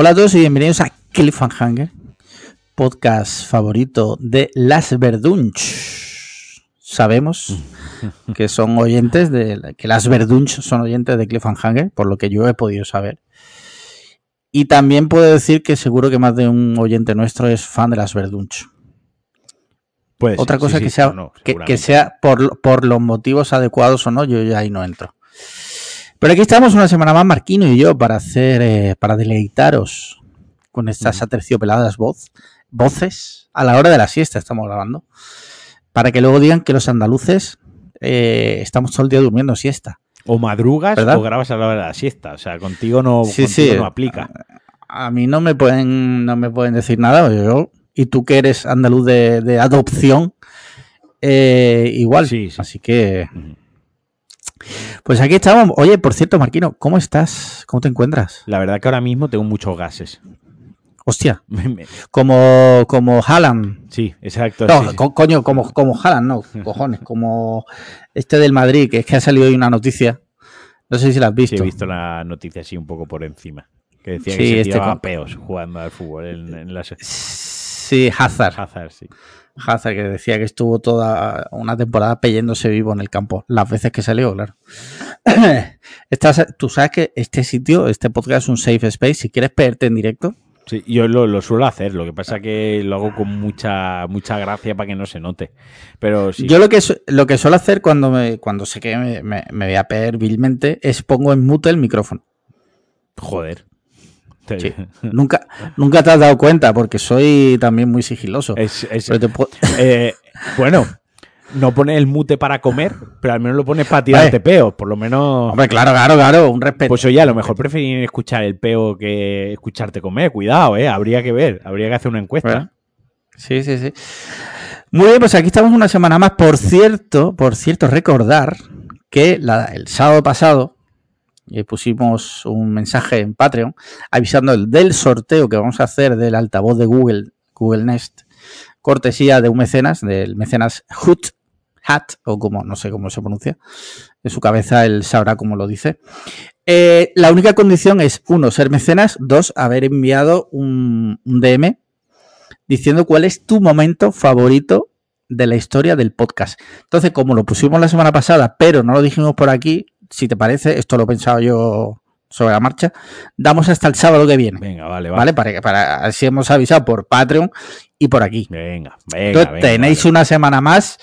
Hola a todos y bienvenidos a Cliffhanger, podcast favorito de Las Verdunch. Sabemos que son oyentes de que Las Verdunch son oyentes de Cliffhanger, por lo que yo he podido saber. Y también puedo decir que seguro que más de un oyente nuestro es fan de Las Verdunch. Otra cosa que, sea, que, sea por, por los motivos adecuados o no, yo ya ahí no entro. Pero aquí estamos una semana más, Marquino y yo, para hacer, eh, para deleitaros con estas aterciopeladas voz, voces a la hora de la siesta, estamos grabando. Para que luego digan que los andaluces eh, estamos todo el día durmiendo siesta. O madrugas o grabas a la hora de la siesta. O sea, contigo no, no aplica. A, mí no me pueden, no me pueden decir nada. Yo, y tú que eres andaluz de, adopción, eh, igual. Sí, Así que. Pues aquí estamos. Oye, por cierto, Marquino, ¿cómo estás? ¿Cómo te encuentras? La verdad que ahora mismo tengo muchos gases. Hostia. como, como Haaland. Sí, exacto. No, coño, como, como Haaland, no, cojones. Como este del Madrid, que es que ha salido hoy una noticia. No sé si la has visto. Sí, he visto la noticia así un poco por encima. Que decía que se este peos jugando al fútbol en, en la... Sí, Hazard. Hazard, sí. Hazard, que decía que estuvo toda una temporada peyéndose vivo en el campo, las veces que salió, claro. Tú sabes que este sitio, este podcast es un safe space. Si quieres perderte en directo. Sí, yo lo, suelo hacer, lo que pasa es que lo hago con mucha mucha gracia para que no se note. Pero sí. Yo lo que, lo que suelo hacer cuando, me, cuando sé que me, me, me voy a perder vilmente es pongo en mute el micrófono. Joder. nunca, nunca te has dado cuenta porque soy también muy sigiloso. Eh, bueno, no pones el mute para comer, pero al menos lo pones para tirarte peo, por lo menos. Hombre, claro, claro, claro, un respeto. Pues oye, a lo mejor preferir escuchar el peo que escucharte comer. Cuidado, eh, habría que ver, habría que hacer una encuesta. Sí, sí, sí. Muy bien, pues aquí estamos una semana más. Por cierto, por cierto, recordar que el sábado pasado y pusimos un mensaje en Patreon avisando del sorteo que vamos a hacer del altavoz de Google, Google Nest, cortesía de un mecenas, del mecenas Hut, Hat, o como no sé cómo se pronuncia. En su cabeza él sabrá cómo lo dice. Eh, la única condición es, uno, ser mecenas, dos, haber enviado un, un DM diciendo cuál es tu momento favorito de la historia del podcast. Entonces, como lo pusimos la semana pasada, pero no lo dijimos por aquí, si te parece, esto lo he pensado yo sobre la marcha, damos hasta el sábado que viene. Venga, vale, vale. Para, para así hemos avisado por Patreon y por aquí. Venga, venga. Entonces, tenéis una semana más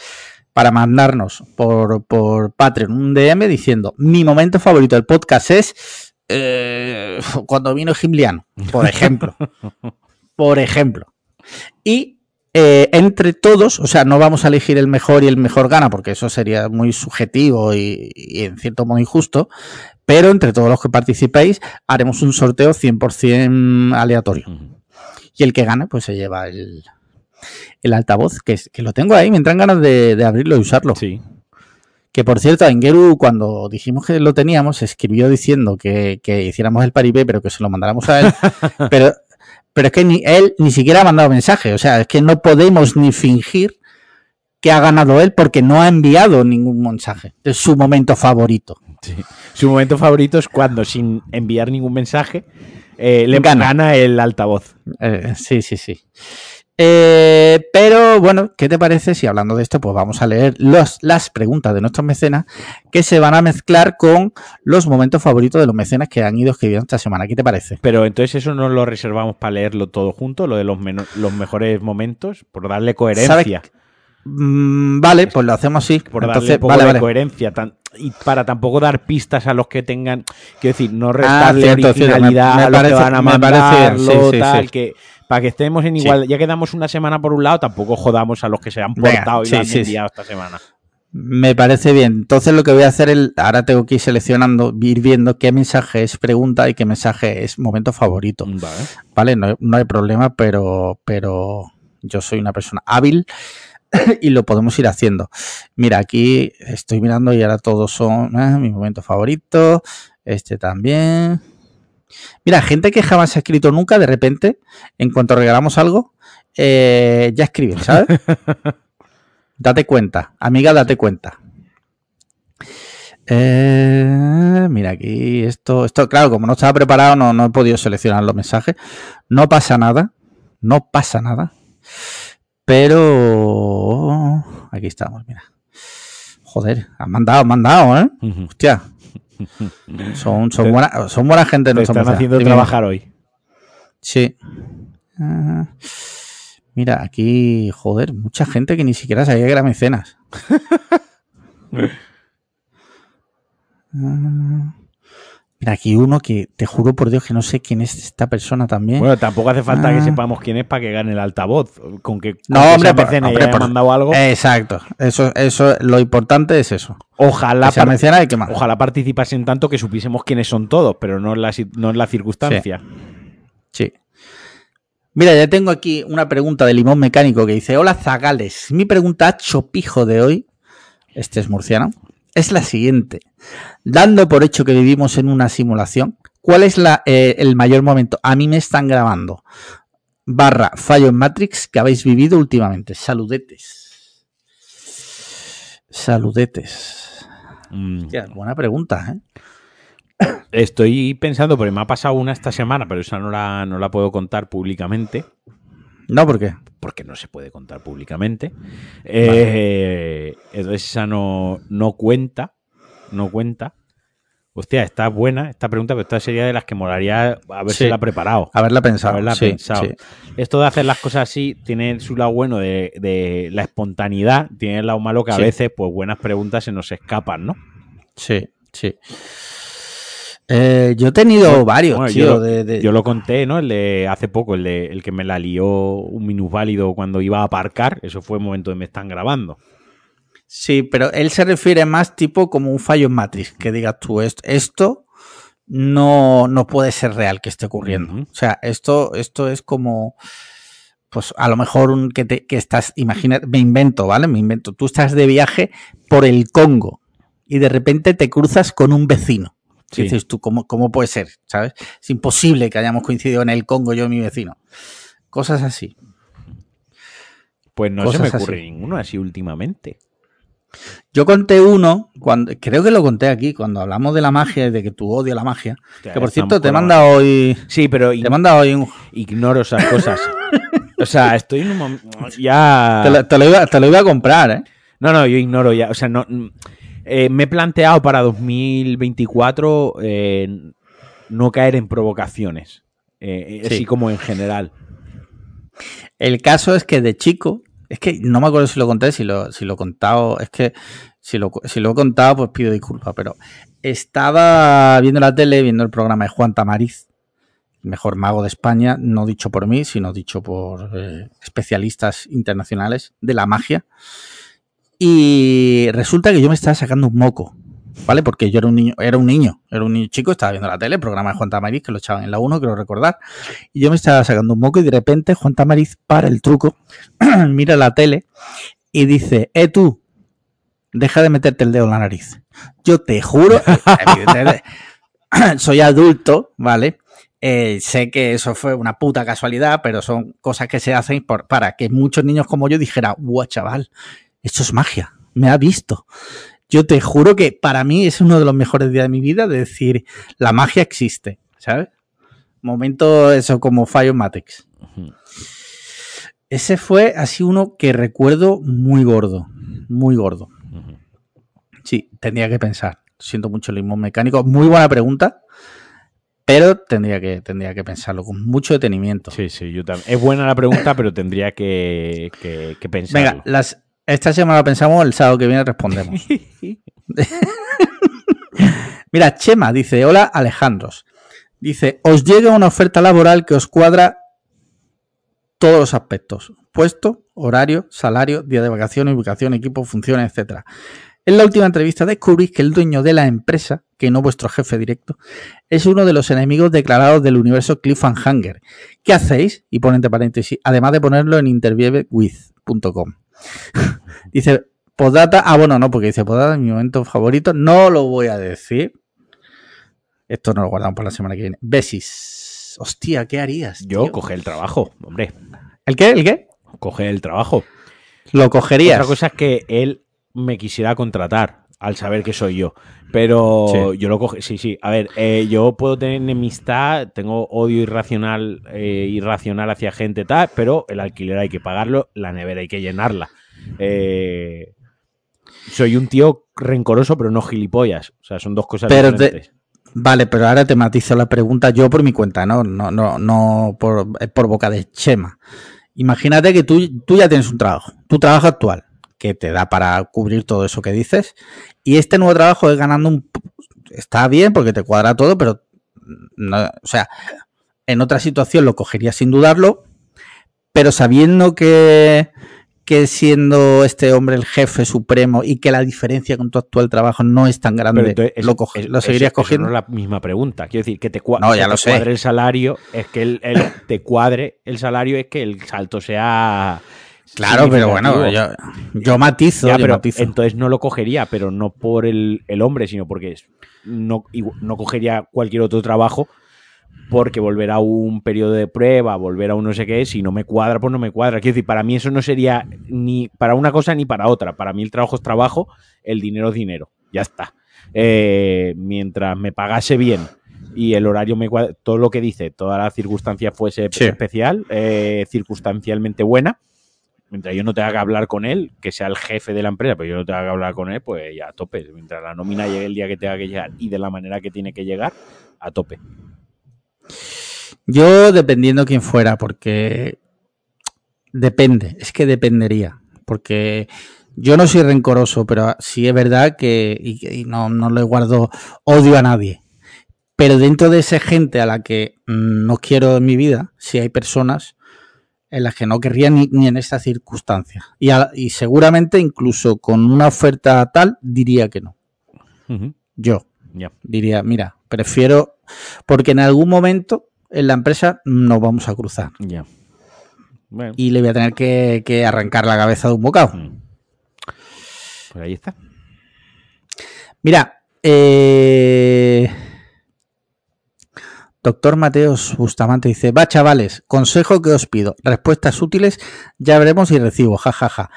para mandarnos por, por Patreon un DM diciendo mi momento favorito del podcast es eh, cuando vino Gimliano, por ejemplo. por ejemplo. Y eh, entre todos, o sea, no vamos a elegir el mejor y el mejor gana, porque eso sería muy subjetivo y, en cierto modo injusto, pero entre todos los que participéis haremos un sorteo 100% aleatorio. Y el que gane, pues se lleva el, altavoz, que, que, lo tengo ahí, me entran ganas de, abrirlo y usarlo. Sí. Que por cierto, Engeru, cuando dijimos que lo teníamos, escribió diciendo que, que hiciéramos el paripé, pero que se lo mandáramos a él. pero pero es que ni él ni siquiera ha mandado mensaje. O sea, es que no podemos ni fingir que ha ganado él porque no ha enviado ningún mensaje. Es su momento favorito. Su momento favorito es cuando, sin enviar ningún mensaje, eh, le gana. el altavoz. Eh, sí, sí, sí. Eh, pero bueno, ¿qué te parece si hablando de esto, pues vamos a leer los, las preguntas de nuestros mecenas que se van a mezclar con los momentos favoritos de los mecenas que han ido escribiendo esta semana? ¿Qué te parece? Pero entonces eso no lo reservamos para leerlo todo junto, lo de los, los mejores momentos, por darle coherencia. Mm, vale, pues lo hacemos así. Por darle un poco de coherencia y para tampoco dar pistas a los que tengan, quiero decir, no ah, restarle originalidad a los que van a mandarlo, tal, que para que estemos en igual. Ya quedamos una semana por un lado, tampoco jodamos a los que se han portado y lo han enviado esta semana. Me parece bien. Entonces lo que voy a hacer, el, ahora tengo que ir seleccionando, ir viendo qué mensaje es pregunta y qué mensaje es momento favorito. Vale, no, hay problema, pero, pero yo soy una persona hábil y lo podemos ir haciendo. Mira, aquí estoy mirando y ahora todos son ah, mi momento favorito. Este también. Mira, gente que jamás ha escrito nunca, de repente, en cuanto regalamos algo, eh, ya escriben, ¿sabes? date cuenta, amiga, date cuenta. Eh, mira, aquí esto, esto, claro, como no estaba preparado, no, no he podido seleccionar los mensajes. No pasa nada, no pasa nada. Pero aquí estamos, mira. Joder, han mandado, han mandado, ¿eh? Hostia. Son, son, buena, son buena gente. Te están haciendo trabajar hoy. Sí. Ah, mira, aquí, joder, mucha gente que ni siquiera sabía que era mecenas. Ah, mira, aquí uno que te juro por Dios que no sé quién es esta persona también. Bueno, tampoco hace falta que ah. sepamos quién es para que gane el altavoz. Con que, no, hombre, por, hombre mandado algo. Exacto. Eso, eso, lo importante es eso. Ojalá, ojalá participasen tanto que supiésemos quiénes son todos, pero no es la, no es la circunstancia. sí. Mira, ya tengo aquí una pregunta de Limón Mecánico que dice: Hola Zagales, mi pregunta chopijo de hoy, este es murciano, es la siguiente. Dando por hecho que vivimos en una simulación, ¿cuál es la, eh, el mayor momento? A mí me están grabando. Barra fallo en Matrix que habéis vivido últimamente. Saludetes. Saludetes. Mm. buena pregunta, ¿eh? Estoy pensando, porque me ha pasado una esta semana, pero esa no la, no la puedo contar públicamente. No, ¿por qué? Porque no se puede contar públicamente. Eh, entonces esa no, no cuenta. No cuenta. Hostia, está buena esta pregunta, pero esta sería de las que molaría haberse la preparado. Haberla pensado. Haberla pensado. Esto de hacer las cosas así tiene su lado bueno de, de la espontaneidad, tiene el lado malo que a veces, pues buenas preguntas se nos escapan, ¿no? Sí, sí. Eh, yo he tenido varios, tío, yo, lo conté, ¿no? El de hace poco, el de el que me la lió un minusválido cuando iba a aparcar. Eso fue el momento de me están grabando. Sí, pero él se refiere más tipo como un fallo en Matrix, que digas tú, esto, esto no, no puede ser real que esté ocurriendo. O sea, esto, esto es como, pues a lo mejor un, que, te, que estás, imagina, me invento, ¿vale? Me invento, tú estás de viaje por el Congo y de repente te cruzas con un vecino dices tú, ¿cómo, ¿cómo, puede ser? ¿Sabes? Es imposible que hayamos coincidido en el Congo yo y mi vecino. Cosas así. Pues no se me ocurre ninguno así últimamente. Yo conté uno, cuando, creo que lo conté aquí, cuando hablamos de la magia y de que tú odias la magia. que por cierto, te manda hoy. Sí, pero. Te manda hoy un... Ignoro esas cosas. o sea, estoy en un momento. Ya. Te lo, te, lo iba, te lo, iba, a comprar, ¿eh? No, no, yo ignoro ya. O sea, no. Eh, me he planteado para 2024 eh, no caer en provocaciones, eh, así como en general. El caso es que de chico, es que no me acuerdo si lo conté, si lo, si lo he contado, es que si lo, si lo he contado, pues pido disculpas, pero estaba viendo la tele, viendo el programa de Juan Tamariz, mejor mago de España, no dicho por mí, sino dicho por especialistas internacionales de la magia. Y resulta que yo me estaba sacando un moco, ¿vale? Porque yo era un niño, era un niño, era un niño chico, estaba viendo la tele, el programa de Juan Tamariz, que lo echaban en la 1, quiero recordar. Y yo me estaba sacando un moco y de repente Juan Tamariz para el truco, mira la tele y dice, eh tú, deja de meterte el dedo en la nariz. Yo te juro, soy adulto, ¿vale? Eh, sé que eso fue una puta casualidad, pero son cosas que se hacen para que muchos niños como yo dijeran, wow, chaval, esto es magia, me ha visto. Yo te juro que para mí es uno de los mejores días de mi vida de decir, la magia existe, ¿sabes? Momento eso como Fire Matrix. Ese fue así uno que recuerdo muy gordo, muy gordo. Sí, tendría que pensar. Siento mucho el limón mecánico. Muy buena pregunta. Pero tendría que, tendría que pensarlo con mucho detenimiento. Sí, sí, yo también. Es buena la pregunta, pero tendría que, que, que pensarlo. Venga, las, esta semana pensamos, el sábado que viene respondemos. Mira, Chema dice, hola Alejandros. Dice, os llega una oferta laboral que os cuadra todos los aspectos. Puesto, horario, salario, día de vacaciones, ubicación, equipo, funciones, etc. En la última entrevista descubrís que el dueño de la empresa, que no vuestro jefe directo, es uno de los enemigos declarados del universo Cliffhanger. ¿Qué hacéis? Y pone entre paréntesis, además de ponerlo en interviewewith.com. dice, podata. Ah, bueno, no, porque dice podata, mi momento favorito. No lo voy a decir. Esto no lo guardamos para la semana que viene. Besis. Hostia, ¿qué harías? Yo coge el trabajo, hombre. ¿El qué? ¿El qué? Coge el trabajo. Lo cogerías. Otra cosa es que él me quisiera contratar. Al saber que soy yo. Pero yo lo coge, sí, sí. A ver, eh, yo puedo tener enemistad, tengo odio irracional, eh, irracional hacia gente tal, pero el alquiler hay que pagarlo, la nevera hay que llenarla. Eh, soy un tío rencoroso, pero no gilipollas. O sea, son dos cosas diferentes. vale, pero ahora te matizo la pregunta yo por mi cuenta, no, no, no, no por, por boca de Chema. Imagínate que tú, tú ya tienes un trabajo, tu trabajo actual, que te da para cubrir todo eso que dices, y este nuevo trabajo es ganando un... Está bien porque te cuadra todo, pero... No, o sea, en otra situación lo cogería sin dudarlo, pero sabiendo que, que siendo este hombre el jefe supremo y que la diferencia con tu actual trabajo no es tan grande, lo, lo seguirías cogiendo. no es la misma pregunta. Quiero decir, que te, cuadre el salario, es que el, te cuadre el salario, es que el salto sea Claro, pero bueno, yo, matizo, Entonces no lo cogería, pero no por el, hombre, sino porque no, no cogería cualquier otro trabajo porque volver a un periodo de prueba, volver a un no sé qué, si no me cuadra, pues no me cuadra. Quiero decir, para mí eso no sería ni para una cosa ni para otra. Para mí el trabajo es trabajo, el dinero es dinero. Ya está. Eh, mientras me pagase bien y el horario me cuadra, todo lo que dice, toda la circunstancia fuese especial, eh, circunstancialmente buena, mientras yo no tenga que hablar con él, que sea el jefe de la empresa, pero yo no tenga que hablar con él, pues ya a tope. Mientras la nómina llegue el día que tenga que llegar y de la manera que tiene que llegar, a tope. Yo dependiendo quién fuera, porque depende, es que dependería, porque yo no soy rencoroso, pero sí es verdad que y, no, no le guardo odio a nadie. Pero dentro de esa gente a la que no quiero en mi vida, si hay personas en las que no querría ni, en esta circunstancia. Y, seguramente incluso con una oferta tal diría que no. Yo diría, mira, prefiero, porque en algún momento en la empresa nos vamos a cruzar. Y le voy a tener que, arrancar la cabeza de un bocado. Pues ahí está. Mira, eh, Doctor Mateos Bustamante dice, va chavales, consejo que os pido, respuestas útiles, ya veremos y recibo, jajaja.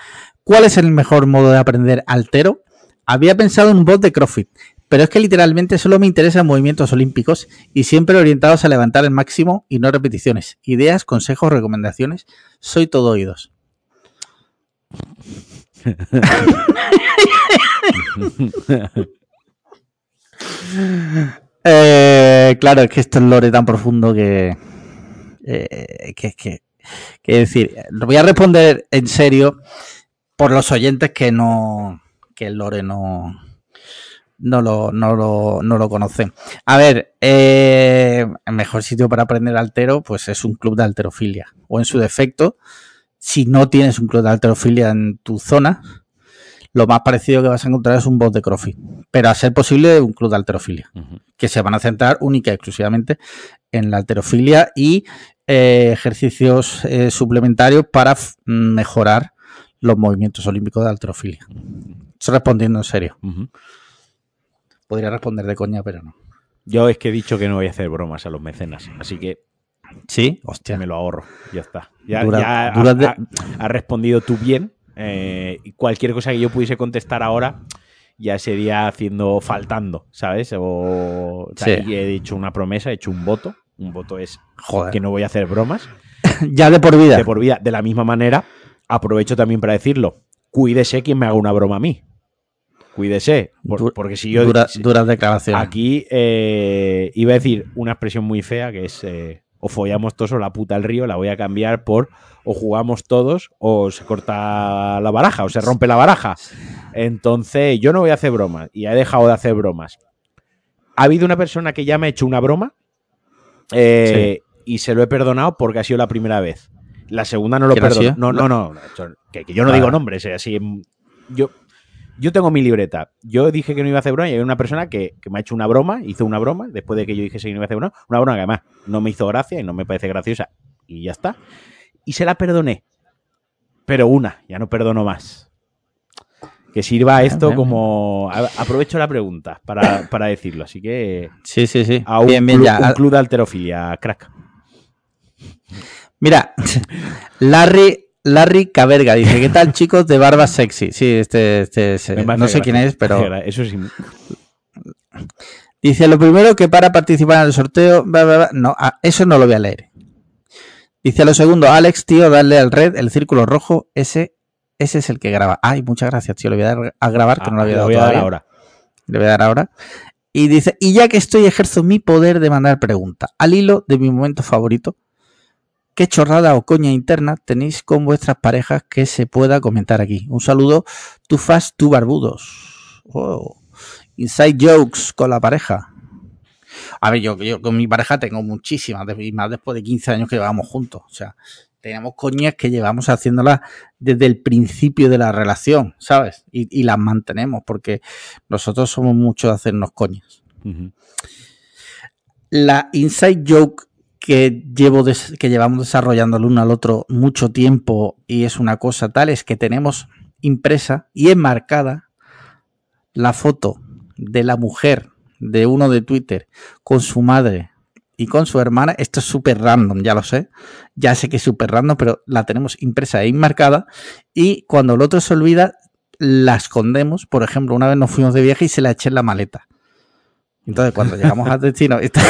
¿Cuál es el mejor modo de aprender altero? Había pensado en un bot de CrossFit, pero es que literalmente solo me interesan movimientos olímpicos y siempre orientados a levantar el máximo y no repeticiones. Ideas, consejos, recomendaciones, soy todo oídos. Eh, claro, es que esto es lore tan profundo que, eh, que, que, que, decir, lo voy a responder en serio por los oyentes que no, que el lore no, no lo, no lo, no lo conocen. A ver, eh, el mejor sitio para aprender altero, pues es un club de alterofilia. O en su defecto, si no tienes un club de alterofilia en tu zona, lo más parecido que vas a encontrar es un bot de CrossFit, pero a ser posible un club de alterofilia, que se van a centrar única y exclusivamente en la alterofilia y eh, ejercicios eh, suplementarios para mejorar los movimientos olímpicos de alterofilia. Estoy respondiendo en serio. Podría responder de coña, pero no. Yo es que he dicho que no voy a hacer bromas a los mecenas, así que Sí, hostia. Me lo ahorro, ya está. Ya, ha, ha, respondido tú bien eh, cualquier cosa que yo pudiese contestar ahora ya sería haciendo, faltando, ¿sabes? O, he hecho una promesa, he hecho un voto. Un voto es que no voy a hacer bromas. ya de por vida. De por vida. De la misma manera, aprovecho también para decirlo. Cuídese quien me haga una broma a mí. Cuídese. porque si yo. duras declaraciones. Aquí eh, iba a decir una expresión muy fea que es. Eh, o follamos todos o la puta al río, la voy a cambiar por o jugamos todos o se corta la baraja o se rompe la baraja. Entonces yo no voy a hacer bromas y he dejado de hacer bromas. Ha habido una persona que ya me ha hecho una broma eh, y se lo he perdonado porque ha sido la primera vez. La segunda no lo perdono. No, no, no, que, yo no digo nombres, eh, así yo yo tengo mi libreta. Yo dije que no iba a hacer broma y hay una persona que, me ha hecho una broma, hizo una broma, después de que yo dije que no iba a hacer broma, una broma que además no me hizo gracia y no me parece graciosa y ya está. Y se la perdoné. Pero una, ya no perdono más. Que sirva esto como... Aprovecho la pregunta para, decirlo, así que... Sí, sí, sí. A un, bien, bien, ya. un club de alterofilia, crack. Mira, Larry Larry Caberga dice, ¿qué tal chicos de barba sexy? Sí, este, este, no sé quién es, pero... Eso sí. Dice, lo primero que para participar en el sorteo, no, ah, eso no lo voy a leer. Dice lo segundo, Alex, tío, darle al red el círculo rojo, ese, ese es el que graba. Ay, muchas gracias, tío, le voy a dar a grabar, que no lo había dado a dar ahora. Le voy a dar ahora. Y dice, y ya que estoy, ejerzo mi poder de mandar pregunta. Al hilo de mi momento favorito, ¿qué chorrada o coña interna tenéis con vuestras parejas que se pueda comentar aquí? Un saludo, tu fast, tu barbudos. Oh. Inside jokes con la pareja. A ver, yo, yo con mi pareja tengo muchísimas, y más después de 15 años que llevamos juntos. O sea, tenemos coñas que llevamos haciéndolas desde el principio de la relación, ¿sabes? Y, las mantenemos, porque nosotros somos muchos de hacernos coñas. La inside joke que, que llevamos desarrollando el uno al otro mucho tiempo y es una cosa tal es que tenemos impresa y enmarcada la foto de la mujer de uno de Twitter con su madre y con su hermana. Esto es súper random, ya lo sé. Ya sé que es súper random, pero la tenemos impresa e enmarcada. Y cuando el otro se olvida, la escondemos. Por ejemplo, una vez nos fuimos de viaje y se la eché en la maleta. Entonces, cuando llegamos al destino, está,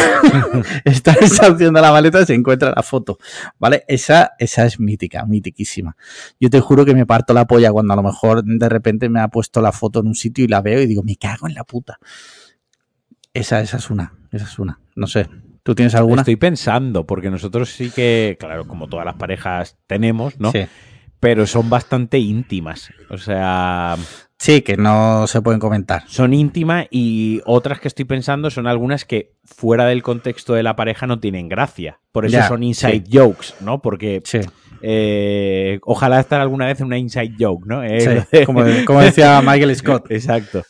está esa opción de la maleta, se encuentra la foto. ¿Vale? Esa, esa es mítica, mitiquísima. Yo te juro que me parto la polla cuando a lo mejor de repente me ha puesto la foto en un sitio y la veo y digo, me cago en la puta. Esa, esa es una, esa es una. No sé. ¿Tú tienes alguna? Estoy pensando, porque nosotros sí que, claro, como todas las parejas tenemos, ¿no? Sí. Pero son bastante íntimas. O sea. Sí, que no se pueden comentar. Son íntimas y otras que estoy pensando son algunas que fuera del contexto de la pareja no tienen gracia. Por eso son inside jokes, ¿no? Porque eh, ojalá estar alguna vez en una inside joke, ¿no? como, decía Michael Scott. Exacto.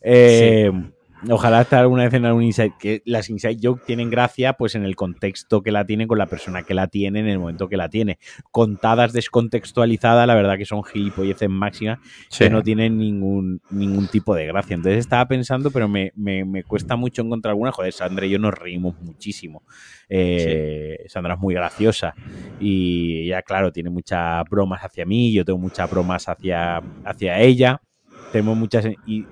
Eh, Ojalá estar alguna vez en algún inside, que las inside joke tienen gracia pues en el contexto que la tiene con la persona que la tiene en el momento que la tiene. Contadas descontextualizadas, la verdad que son gilipolleces máximas que no tienen ningún, ningún tipo de gracia. Entonces estaba pensando, pero me, cuesta mucho encontrar alguna. Joder, Sandra y yo nos reímos muchísimo. Eh, Sandra es muy graciosa y ya claro, tiene muchas bromas hacia mí, yo tengo muchas bromas hacia, hacia ella. Tenemos muchas y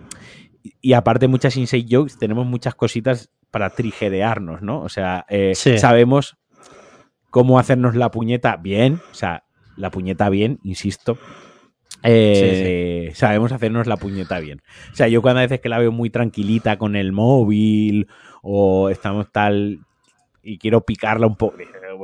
y aparte muchas inside jokes, tenemos muchas cositas para trigerearnos, ¿no? O sea, eh, sabemos cómo hacernos la puñeta bien, o sea, la puñeta bien, insisto. Eh, sabemos hacernos la puñeta bien. O sea, yo cuando a veces que la veo muy tranquilita con el móvil o estamos tal y quiero picarla un poco,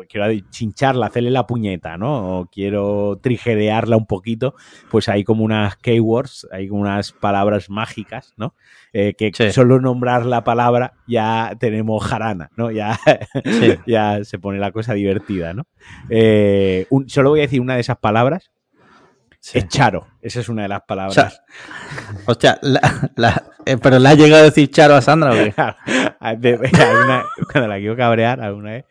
quiero chincharla, hacerle la puñeta, ¿no? O quiero trigerearla un poquito, pues hay como unas keywords, hay como unas palabras mágicas, ¿no? Eh, que solo nombrar la palabra ya tenemos jarana, ¿no? Ya, ya se pone la cosa divertida, ¿no? Eh, solo voy a decir una de esas palabras. Es charo, esa es una de las palabras. Hostia, eh, pero le ha llegado a decir charo a Sandra. ¿o cuando la quiero cabrear alguna vez,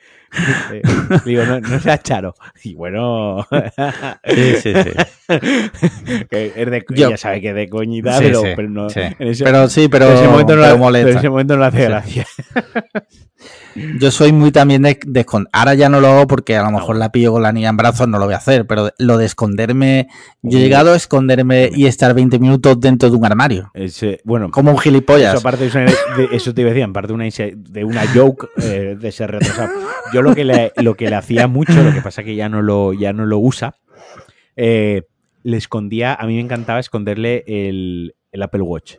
eh, digo, no, no seas charo. Y bueno. sí, sí, sí. es de, Yo, ya sabe que es de coñita, pero, pero, no. En ese, pero sí, pero, en ese momento no, molesta. en ese momento no hace gracia. Yo soy muy también de, esconder. Ahora ya no lo hago porque a lo mejor la pillo con la niña en brazos, no lo voy a hacer, pero lo de esconderme. Yo he llegado a esconderme y estar 20 minutos dentro de un armario. bueno, como un gilipollas. Eso, aparte de, eso te decía, aparte de una, de una joke eh, de ser retrasado. Yo lo que, le, lo que le hacía mucho, lo que pasa que ya no lo, ya no lo usa, eh, le escondía, a mí me encantaba esconderle el, el Apple Watch.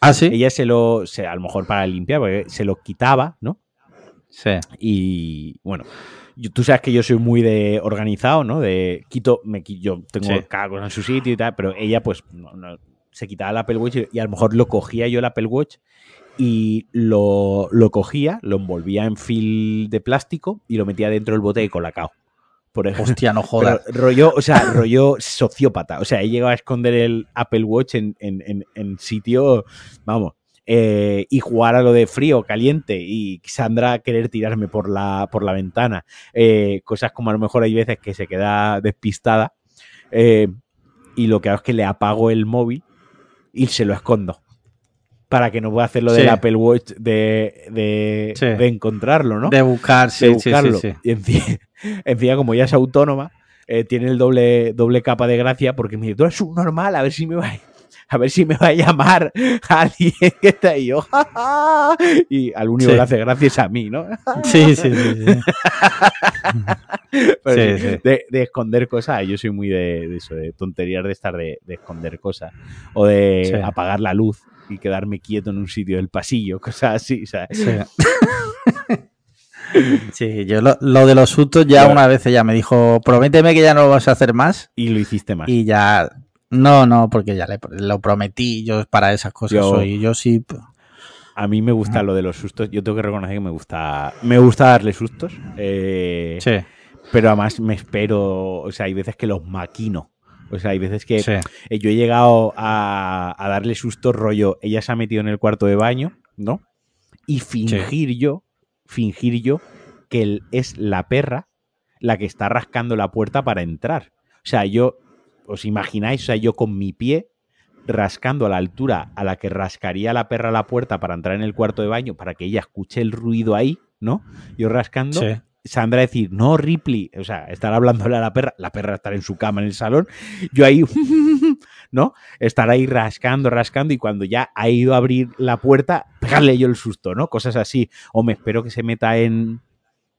Ah, sí. Ella se lo, a lo mejor para limpiar, porque se lo quitaba, ¿no? Sí. Y bueno, tú sabes que yo soy muy de organizado, ¿no? De quito, me, yo tengo cada cosa en su sitio y tal, pero ella pues se quitaba el Apple Watch y, a lo mejor lo cogía yo el Apple Watch y lo, lo cogía, lo envolvía en fil de plástico y lo metía dentro del bote de colacao. Por ejemplo. Hostia, no jodas. rollo, o sea, rollo sociópata. O sea, he llegado a esconder el Apple Watch en, en, en, sitio, vamos, eh, y jugar a lo de frío, caliente, y Sandra querer tirarme por la, por la ventana. Eh, cosas como a lo mejor hay veces que se queda despistada. Eh, y lo que hago es que le apago el móvil y se lo escondo para que no pueda hacer lo del Apple Watch de, de, encontrarlo, ¿no? De buscar, sí, buscarlo. Y encima, como ya es autónoma, eh, tiene el doble, doble capa de gracia porque me dice, tú eres subnormal, a ver si me va a ver si me va a llamar alguien que está ahí. Yo, y al único que le hace gracias a mí, ¿no? sí, sí, sí. De, esconder cosas, yo soy muy de, eso, de tonterías de estar de, esconder cosas. O de apagar la luz y quedarme quieto en un sitio del pasillo, cosas así, ¿sabes? Sí. yo lo, de los sustos ya una vez ya me dijo, prométeme que ya no lo vas a hacer más. Y lo hiciste más. Y ya no, no, porque ya le, lo prometí, yo para esas cosas yo, soy, yo sí. A mí me gusta lo de los sustos, yo tengo que reconocer que me gusta, me gusta darle sustos. Eh, sí. Pero además me espero, o sea, hay veces que los maquino. O sea, hay veces que eh, yo he llegado a, darle sustos rollo, ella se ha metido en el cuarto de baño, ¿no? Y fingir yo, fingir yo que es la perra la que está rascando la puerta para entrar. O sea, yo os imagináis, o sea, yo con mi pie rascando a la altura a la que rascaría la perra la puerta para entrar en el cuarto de baño, para que ella escuche el ruido ahí, ¿no? Yo rascando. Sandra decir, no, Ripley, o sea, estar hablándole a la perra, la perra estar en su cama en el salón, yo ahí, ¿no? Estar ahí rascando, rascando y cuando ya ha ido a abrir la puerta, pegarle yo el susto, ¿no? Cosas así. O me espero que se meta en,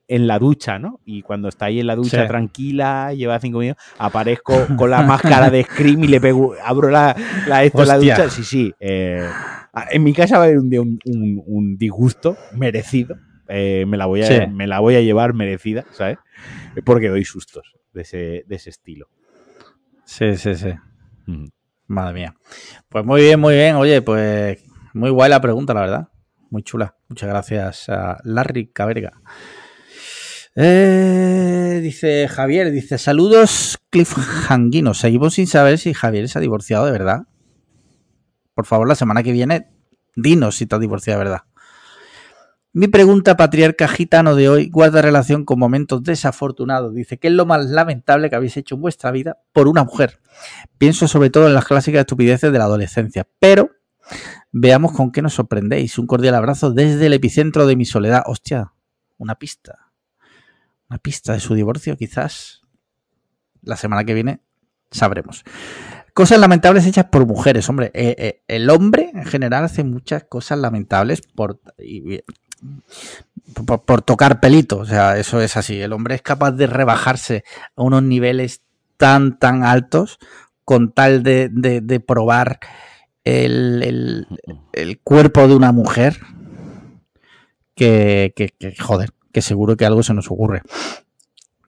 en la ducha, ¿no? Y cuando está ahí en la ducha tranquila, lleva cinco minutos, aparezco con la máscara de Scream y le pego, abro la, la, esto, la ducha. Sí, sí. Eh, en mi casa va a haber un, un, disgusto merecido. Eh, me, la voy a, me la voy a llevar merecida, ¿sabes? Porque doy sustos de ese, de ese estilo. Sí, sí, sí. Madre mía. Pues muy bien, muy bien. Oye, pues muy guay la pregunta, la verdad. Muy chula. Muchas gracias a Larry Caberga. Eh, dice Javier, dice, saludos cliffhanginos. Seguimos sin saber si Javier se ha divorciado de verdad. Por favor, la semana que viene, dinos si te has divorciado de verdad. Mi pregunta patriarca gitano de hoy guarda relación con momentos desafortunados. Dice, ¿qué es lo más lamentable que habéis hecho en vuestra vida por una mujer? Pienso sobre todo en las clásicas estupideces de la adolescencia, pero veamos con qué nos sorprendéis. Un cordial abrazo desde el epicentro de mi soledad. Hostia, una pista una pista de su divorcio, quizás la semana que viene sabremos. Cosas lamentables hechas por mujeres, hombre. Eh, eh, el hombre en general hace muchas cosas lamentables por, por, tocar pelito. O sea, eso es así. El hombre es capaz de rebajarse a unos niveles tan, tan altos con tal de, probar el, cuerpo de una mujer que, que, joder, que seguro que algo se nos ocurre.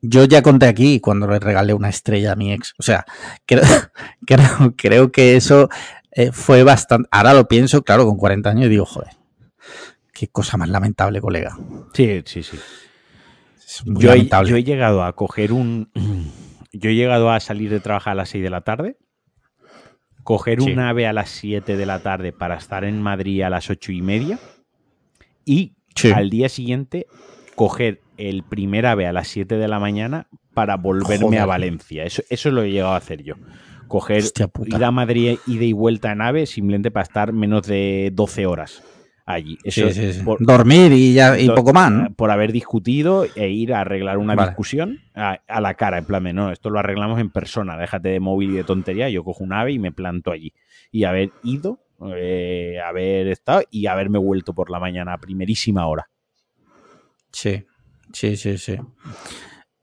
Yo ya conté aquí cuando le regalé una estrella a mi ex. O sea, creo, creo, que eso eh, fue bastante. Ahora lo pienso, claro, con 40 años y digo, joder, qué cosa más lamentable, colega. Sí, sí, sí. Yo he, yo he, llegado a coger un. Yo he llegado a salir de trabajar a las 6 de la tarde, coger un ave a las 7 de la tarde para estar en Madrid a las 8 y media y al día siguiente coger el primer ave a las 7 de la mañana para volverme a Valencia. Eso, eso lo he llegado a hacer yo. Coger, ir a Madrid, ida y vuelta en ave simplemente para estar menos de 12 horas allí. Eso Dormir y, ya, y poco más. Por haber discutido e ir a arreglar una discusión a, la cara, en plan, no, esto lo arreglamos en persona, déjate de móvil y de tontería, yo cojo un ave y me planto allí. Y haber ido, eh, haber estado y haberme vuelto por la mañana a primerísima hora. Sí, sí, sí, sí.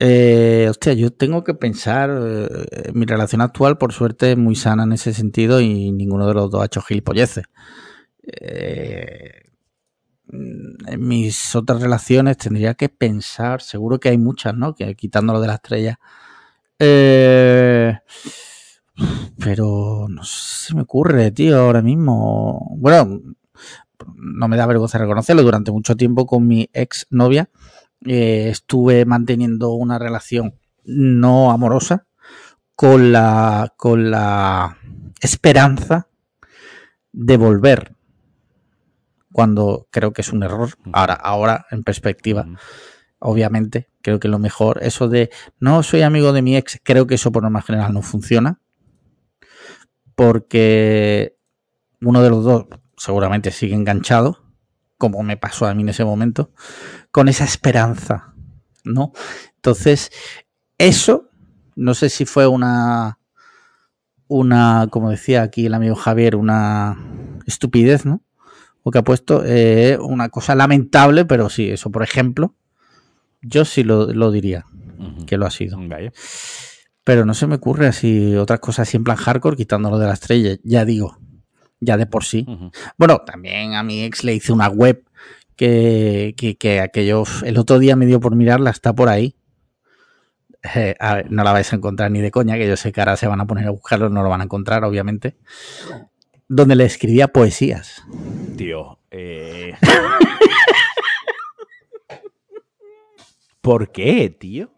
Eh, hostia, yo tengo que pensar, eh, mi relación actual por suerte es muy sana en ese sentido y ninguno de los dos ha hecho gilipolleces. Eh, en mis otras relaciones tendría que pensar, seguro que hay muchas, ¿no? Que quitándolo de la estrella. Eh, pero no se me ocurre, tío, ahora mismo. Bueno, no me da vergüenza reconocerlo, durante mucho tiempo con mi ex novia eh, estuve manteniendo una relación no amorosa con la, con la esperanza de volver cuando creo que es un error. Ahora, ahora en perspectiva, obviamente, creo que lo mejor, eso de no soy amigo de mi ex, creo que eso por norma general no funciona. Porque uno de los dos seguramente sigue enganchado, como me pasó a mí en ese momento, con esa esperanza, ¿no? Entonces, eso no sé si fue una, una, como decía aquí el amigo Javier, una estupidez, ¿no? O que ha puesto eh, una cosa lamentable, pero sí, eso, por ejemplo, yo sí lo, diría que lo ha sido. Pero no se me ocurre así otras cosas así en plan hardcore, quitándolo de la estrella, ya digo, ya de por sí. Bueno, también a mi ex le hice una web que, que, que aquello, el otro día me dio por mirarla, está por ahí. Eh, no la vais a encontrar ni de coña, que yo sé que ahora se van a poner a buscarlo, no lo van a encontrar, obviamente. Donde le escribía poesías. Tío, eh... ¿Por qué, tío?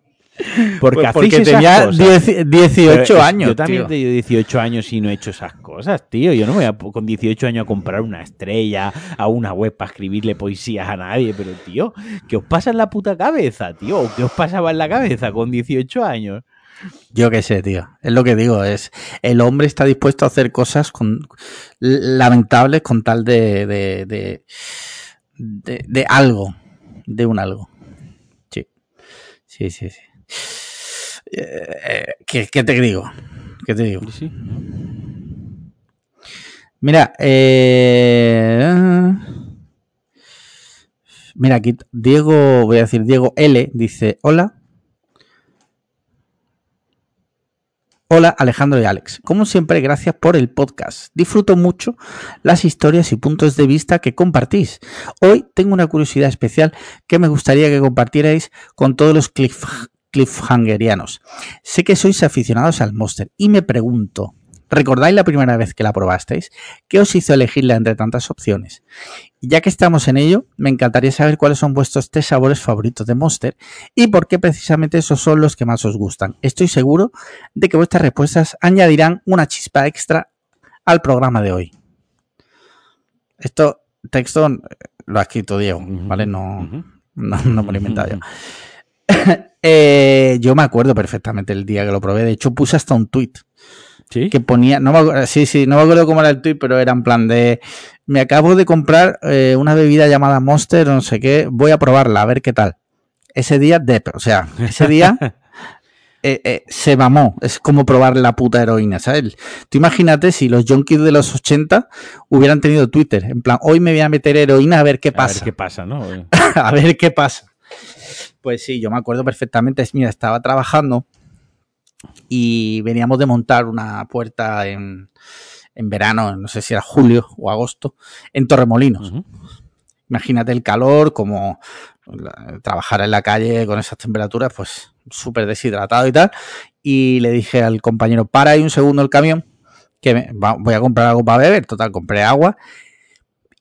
Porque, pues porque tenía 18 años. Yo también tengo 18 años y no he hecho esas cosas, tío. Yo no me voy a, con 18 años a comprar una estrella, a una web para escribirle poesías a nadie. Pero, tío, ¿qué os pasa en la puta cabeza, tío? ¿Qué os pasaba en la cabeza con 18 años? Yo qué sé, tío. Es lo que digo. Es el hombre está dispuesto a hacer cosas con, lamentables con tal de, de, de, de algo. De un algo. Sí. Sí, sí, sí. Eh, ¿qué, te digo? ¿Qué te digo? Mira, eh, mira aquí Diego, voy a decir Diego L dice, hola. Hola Alejandro y Alex. Como siempre, gracias por el podcast. Disfruto mucho las historias y puntos de vista que compartís. Hoy tengo una curiosidad especial que me gustaría que compartierais con todos los cliff cliffhangerianos. Sé que sois aficionados al Monster y me pregunto, ¿recordáis la primera vez que la probasteis? ¿Qué os hizo elegirla entre tantas opciones? Y ya que estamos en ello, me encantaría saber cuáles son vuestros tres sabores favoritos de Monster y por qué precisamente esos son los que más os gustan. Estoy seguro de que vuestras respuestas añadirán una chispa extra al programa de hoy. Esto, texto, lo ha escrito Diego, ¿vale? No, no, no me lo he inventado yo. Eh, yo me acuerdo perfectamente el día que lo probé. De hecho, puse hasta un tweet. ¿Sí? Que ponía, no me, sí, sí, no me acuerdo cómo era el tweet, pero era en plan de, me acabo de comprar eh, una bebida llamada Monster, no sé qué, voy a probarla, a ver qué tal. Ese día, de, o sea, ese día eh, se mamó. Es como probar la puta heroína, ¿sabes? Tú imagínate si los junkies de los 80 hubieran tenido Twitter. En plan, hoy me voy a meter heroína a ver qué pasa. A ver qué pasa, ¿no? a ver qué pasa. Pues sí, yo me acuerdo perfectamente. Mira, estaba trabajando y veníamos de montar una puerta en, verano, no sé si era julio o agosto, en Torremolinos. Imagínate el calor, como trabajar en la calle con esas temperaturas, pues súper deshidratado y tal. Y le dije al compañero, para ahí un segundo el camión, que voy a comprar algo para beber. Total, compré agua.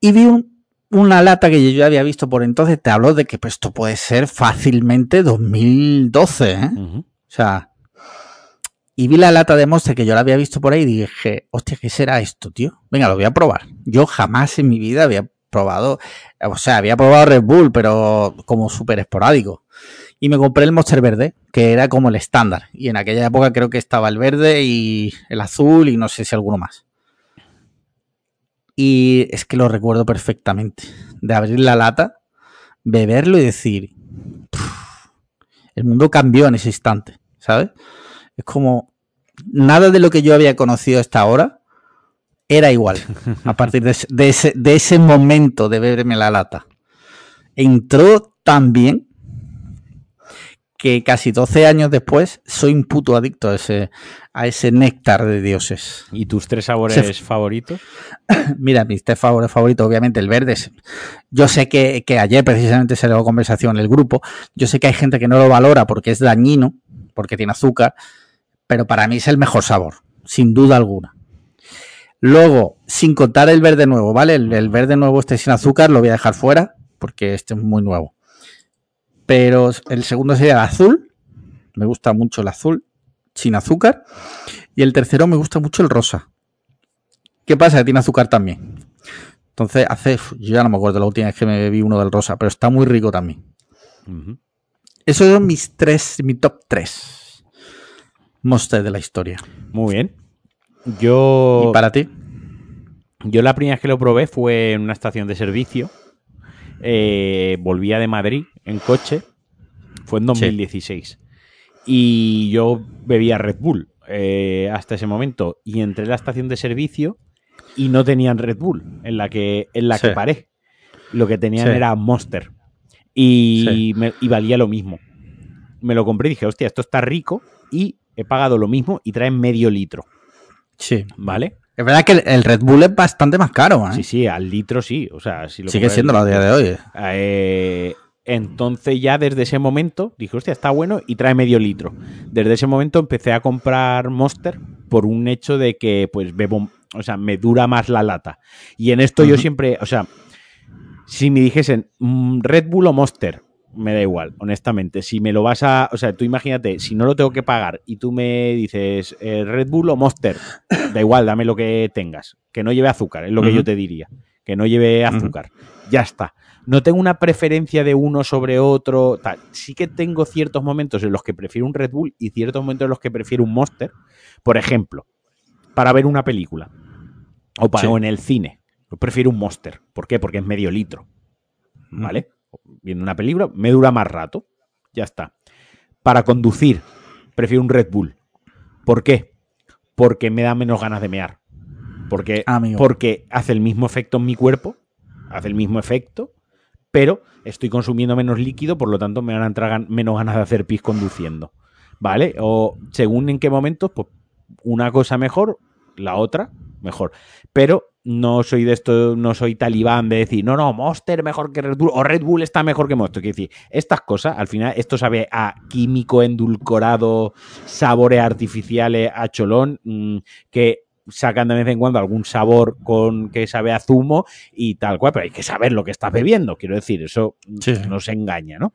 Y vi un, una lata que yo ya había visto por entonces, te hablo de que pues, esto puede ser fácilmente 2012, ¿eh? O sea, y vi la lata de Monster que yo la había visto por ahí y dije, hostia, ¿qué será esto, tío? Venga, lo voy a probar. Yo jamás en mi vida había probado, o sea, había probado Red Bull, pero como súper esporádico. Y me compré el Monster verde, que era como el estándar. Y en aquella época creo que estaba el verde y el azul y no sé si alguno más. Y es que lo recuerdo perfectamente. De abrir la lata, beberlo y decir, el mundo cambió en ese instante, ¿sabes? Es como, nada de lo que yo había conocido hasta ahora era igual. A partir de, ese, de ese momento de beberme la lata. Entró tan bien que casi 12 años después soy un puto adicto a ese, a ese néctar de dioses. ¿Y tus tres sabores favoritos? Mira, mis tres sabores favoritos, obviamente el verde. Yo sé que, ayer precisamente se dio conversación en el grupo. Yo sé que hay gente que no lo valora porque es dañino, porque tiene azúcar, pero para mí es el mejor sabor, sin duda alguna. Luego, sin contar el verde nuevo, ¿vale? El, el verde nuevo este sin azúcar lo voy a dejar fuera porque este es muy nuevo. Pero el segundo sería el azul. Me gusta mucho el azul sin azúcar. Y el tercero me gusta mucho el rosa. ¿Qué pasa? Que tiene azúcar también. Entonces, hace. Yo ya no me acuerdo la última vez que me bebí uno del rosa, pero está muy rico también. Esos son mis tres, mi top tres monster de la historia. Muy bien. Yo. ¿Y para ti? Yo la primera vez que lo probé fue en una estación de servicio. Eh, volvía de Madrid en coche. Fue en 2016. Y yo bebía Red Bull eh, hasta ese momento y entré en la estación de servicio y no tenían Red Bull en la que, en la que paré. Lo que tenían era Monster. Y, y valía lo mismo. Me lo compré y dije, hostia, esto está rico y he pagado lo mismo y trae medio litro. Sí. ¿Vale? Es verdad que el Red Bull es bastante más caro. ¿eh? Sí, sí, al litro sí. O sea, si lo Sigue siendo a día de hoy. Eh, entonces ya desde ese momento dije, hostia, está bueno y trae medio litro. Desde ese momento empecé a comprar Monster por un hecho de que pues bebo, o sea, me dura más la lata. Y en esto yo siempre, o sea, si me dijesen mm, Red Bull o Monster, me da igual, honestamente. Si me lo vas a. O sea, tú imagínate, si no lo tengo que pagar y tú me dices eh, Red Bull o Monster, da igual, dame lo que tengas. Que no lleve azúcar, es lo que yo te diría. Que no lleve azúcar. Ya está. No tengo una preferencia de uno sobre otro. Sí que tengo ciertos momentos en los que prefiero un Red Bull y ciertos momentos en los que prefiero un Monster. Por ejemplo, para ver una película. O, para, en el cine. Yo prefiero un Monster. ¿Por qué? Porque es medio litro. ¿Vale? Viendo una película, me dura más rato. Ya está. Para conducir, prefiero un Red Bull. ¿Por qué? Porque me da menos ganas de mear. Porque, porque hace el mismo efecto en mi cuerpo, hace el mismo efecto, pero estoy consumiendo menos líquido, por lo tanto me van a entrar menos ganas de hacer pis conduciendo. ¿Vale? O según en qué momentos, pues una cosa mejor, la otra mejor. Pero no soy de esto, no soy talibán de decir, no, no, Monster mejor que Red Bull o Red Bull está mejor que Monster. Quiero decir, estas cosas, al final, esto sabe a químico endulcorado, sabores artificiales, a cholón, mm, que sacan de vez en cuando algún sabor con que sabe a zumo y tal cual, pero hay que saber lo que estás bebiendo, quiero decir, eso no se engaña, ¿no?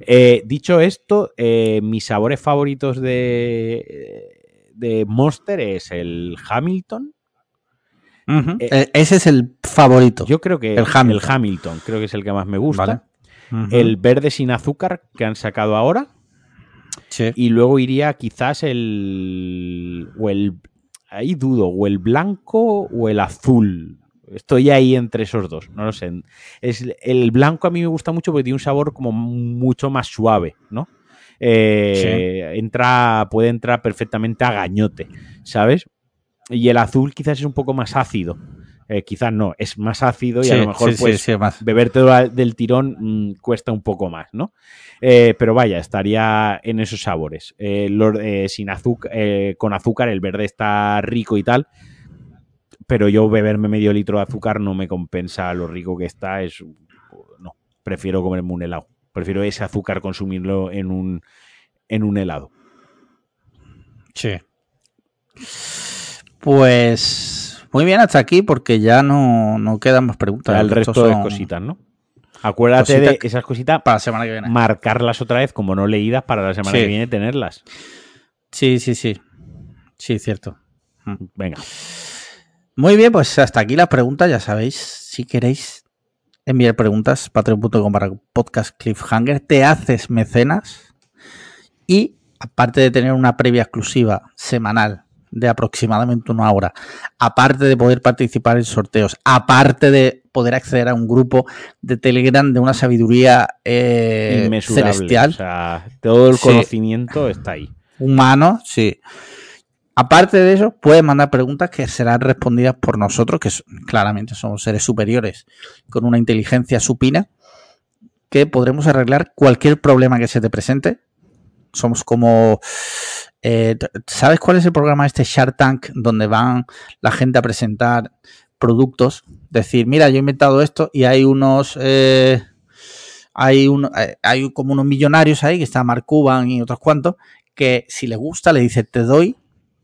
Eh, dicho esto, eh, mis sabores favoritos de, de Monster es el Hamilton, eh, eh, ese es el favorito. Yo creo que el Hamilton. creo que es el que más me gusta. El verde sin azúcar que han sacado ahora. Y luego iría quizás el. O el. Ahí dudo, o el blanco o el azul. Estoy ahí entre esos dos, no lo sé. Es, el blanco a mí me gusta mucho porque tiene un sabor como mucho más suave, ¿no? Eh, entra, puede entrar perfectamente a gañote, ¿sabes? Y el azul quizás es un poco más ácido. Eh, quizás no, es más ácido y a lo mejor pues beberte del tirón mm, cuesta un poco más, ¿no? Eh, pero vaya, estaría en esos sabores. Eh, sin azúcar, con azúcar, el verde está rico y tal, pero yo beberme medio litro de azúcar no me compensa lo rico que está. Es, no, prefiero comerme un helado. Prefiero ese azúcar consumirlo en un, en un helado. Sí. Pues muy bien hasta aquí porque ya no, no quedan más preguntas. el resto de cositas, ¿no? Acuérdate de esas cositas para la semana que viene. Marcarlas otra vez como no leídas para la semana que viene tenerlas. Sí, sí, sí. Sí, cierto. Mm. Venga. Muy bien, pues hasta aquí las preguntas. Ya sabéis, si queréis enviar preguntas, patreon.com para podcast cliffhanger, te haces mecenas y aparte de tener una previa exclusiva semanal de aproximadamente una hora, aparte de poder participar en sorteos, aparte de poder acceder a un grupo de Telegram de una sabiduría eh, celestial. O sea, todo el conocimiento está ahí. Humano, sí. Aparte de eso, puedes mandar preguntas que serán respondidas por nosotros, que claramente somos seres superiores con una inteligencia supina, que podremos arreglar cualquier problema que se te presente. Somos como eh, ¿Sabes cuál es el programa este Shark Tank donde van la gente a presentar productos? Decir, mira, yo he inventado esto y hay unos... Eh, hay, un, eh, hay como unos millonarios ahí, que está Mark Cuban y otros cuantos, que si le gusta le dice, te doy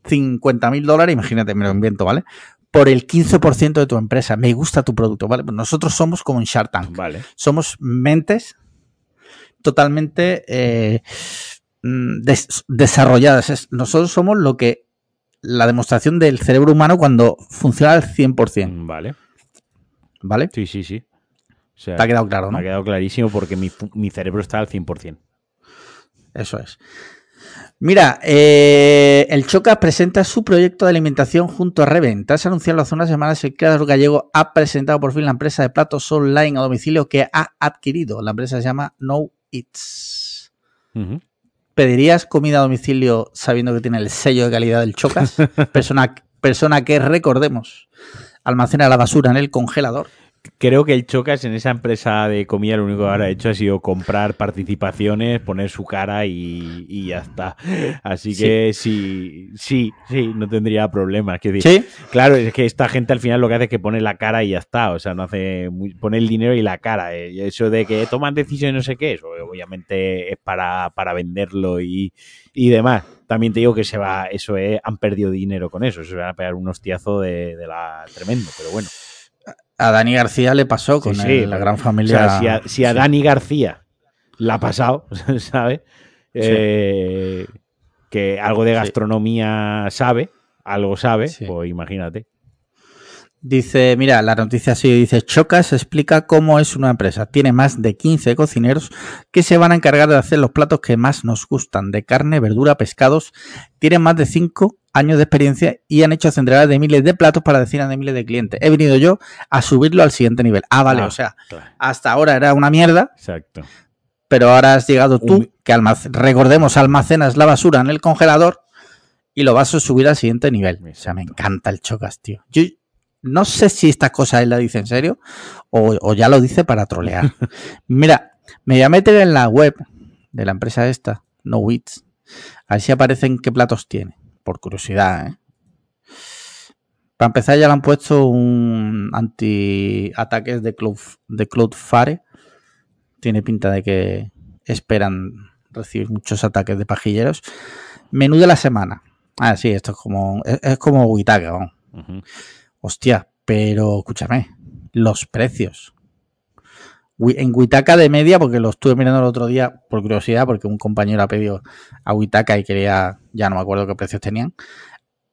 50 mil dólares, imagínate, me lo invento, ¿vale? Por el 15% de tu empresa. Me gusta tu producto, ¿vale? Pues nosotros somos como en Shark Tank. Vale. Somos mentes totalmente Mm, desarrolladas. nosotros somos lo que la demostración del cerebro humano cuando funciona al 100%. Mm, vale. ¿Vale? Sí, sí, sí. Te ha quedado claro, ¿no? Me ha quedado clarísimo porque mi, cerebro está al 100%. Eso es. Mira, eh, el Chocas presenta su proyecto de alimentación junto a Reventa. Se anunció hace unas semanas el creador gallego ha presentado por fin la empresa de platos online a domicilio que ha adquirido. La empresa se llama No Eats. ¿Pedirías comida a domicilio sabiendo que tiene el sello de calidad del Chocas? Persona, persona que, recordemos, almacena la basura en el congelador creo que el Chocas en esa empresa de comida lo único que habrá hecho ha sido comprar participaciones, poner su cara y, ya está. Así que sí, sí, sí, no tendría problemas. ¿Sí? Claro, es que esta gente al final lo que hace es que pone la cara y ya está. O sea, no hace pone el dinero y la cara. Eh, y eso de que toman decisiones no sé qué, eso obviamente es para, para venderlo y, demás. También te digo que se va, eso es, han perdido dinero con eso. Se van a pegar un hostiazo de, de la tremendo, pero bueno a Dani García le pasó con la gran familia. si a, Dani García la ha pasado, ¿sabes? Eh, que algo de gastronomía sabe, algo sabe, pues imagínate. Dice, mira, la noticia sigue, dice, Chocas explica cómo es una empresa. Tiene más de 15 cocineros que se van a encargar de hacer los platos que más nos gustan, de carne, verdura, pescados. Tienen más de 5 años de experiencia y han hecho centenares de miles de platos para decenas de miles de clientes. He venido yo a subirlo al siguiente nivel. Ah, vale, ah, o sea, hasta ahora era una mierda. Exacto. Pero ahora has llegado tú, que recordemos, almacenas la basura en el congelador y lo vas a subir al siguiente nivel. O sea, me encanta el Chocas, tío. Yo, no sé si esta cosa él la dice en serio o, ya lo dice para trolear. Mira, me voy a meter en la web de la empresa esta, No Wits, a ver si aparecen qué platos tiene, por curiosidad. ¿eh? Para empezar ya le han puesto un anti-ataques de Cloud, de Cloudflare. Tiene pinta de que esperan recibir muchos ataques de pajilleros. Menú de la semana. Ah, sí, esto es como, es, como Witaka, vamos. Hostia, pero escúchame, los precios. En Witaka de media, porque lo estuve mirando el otro día por curiosidad, porque un compañero ha pedido a Witaka y quería, ya no me acuerdo qué precios tenían.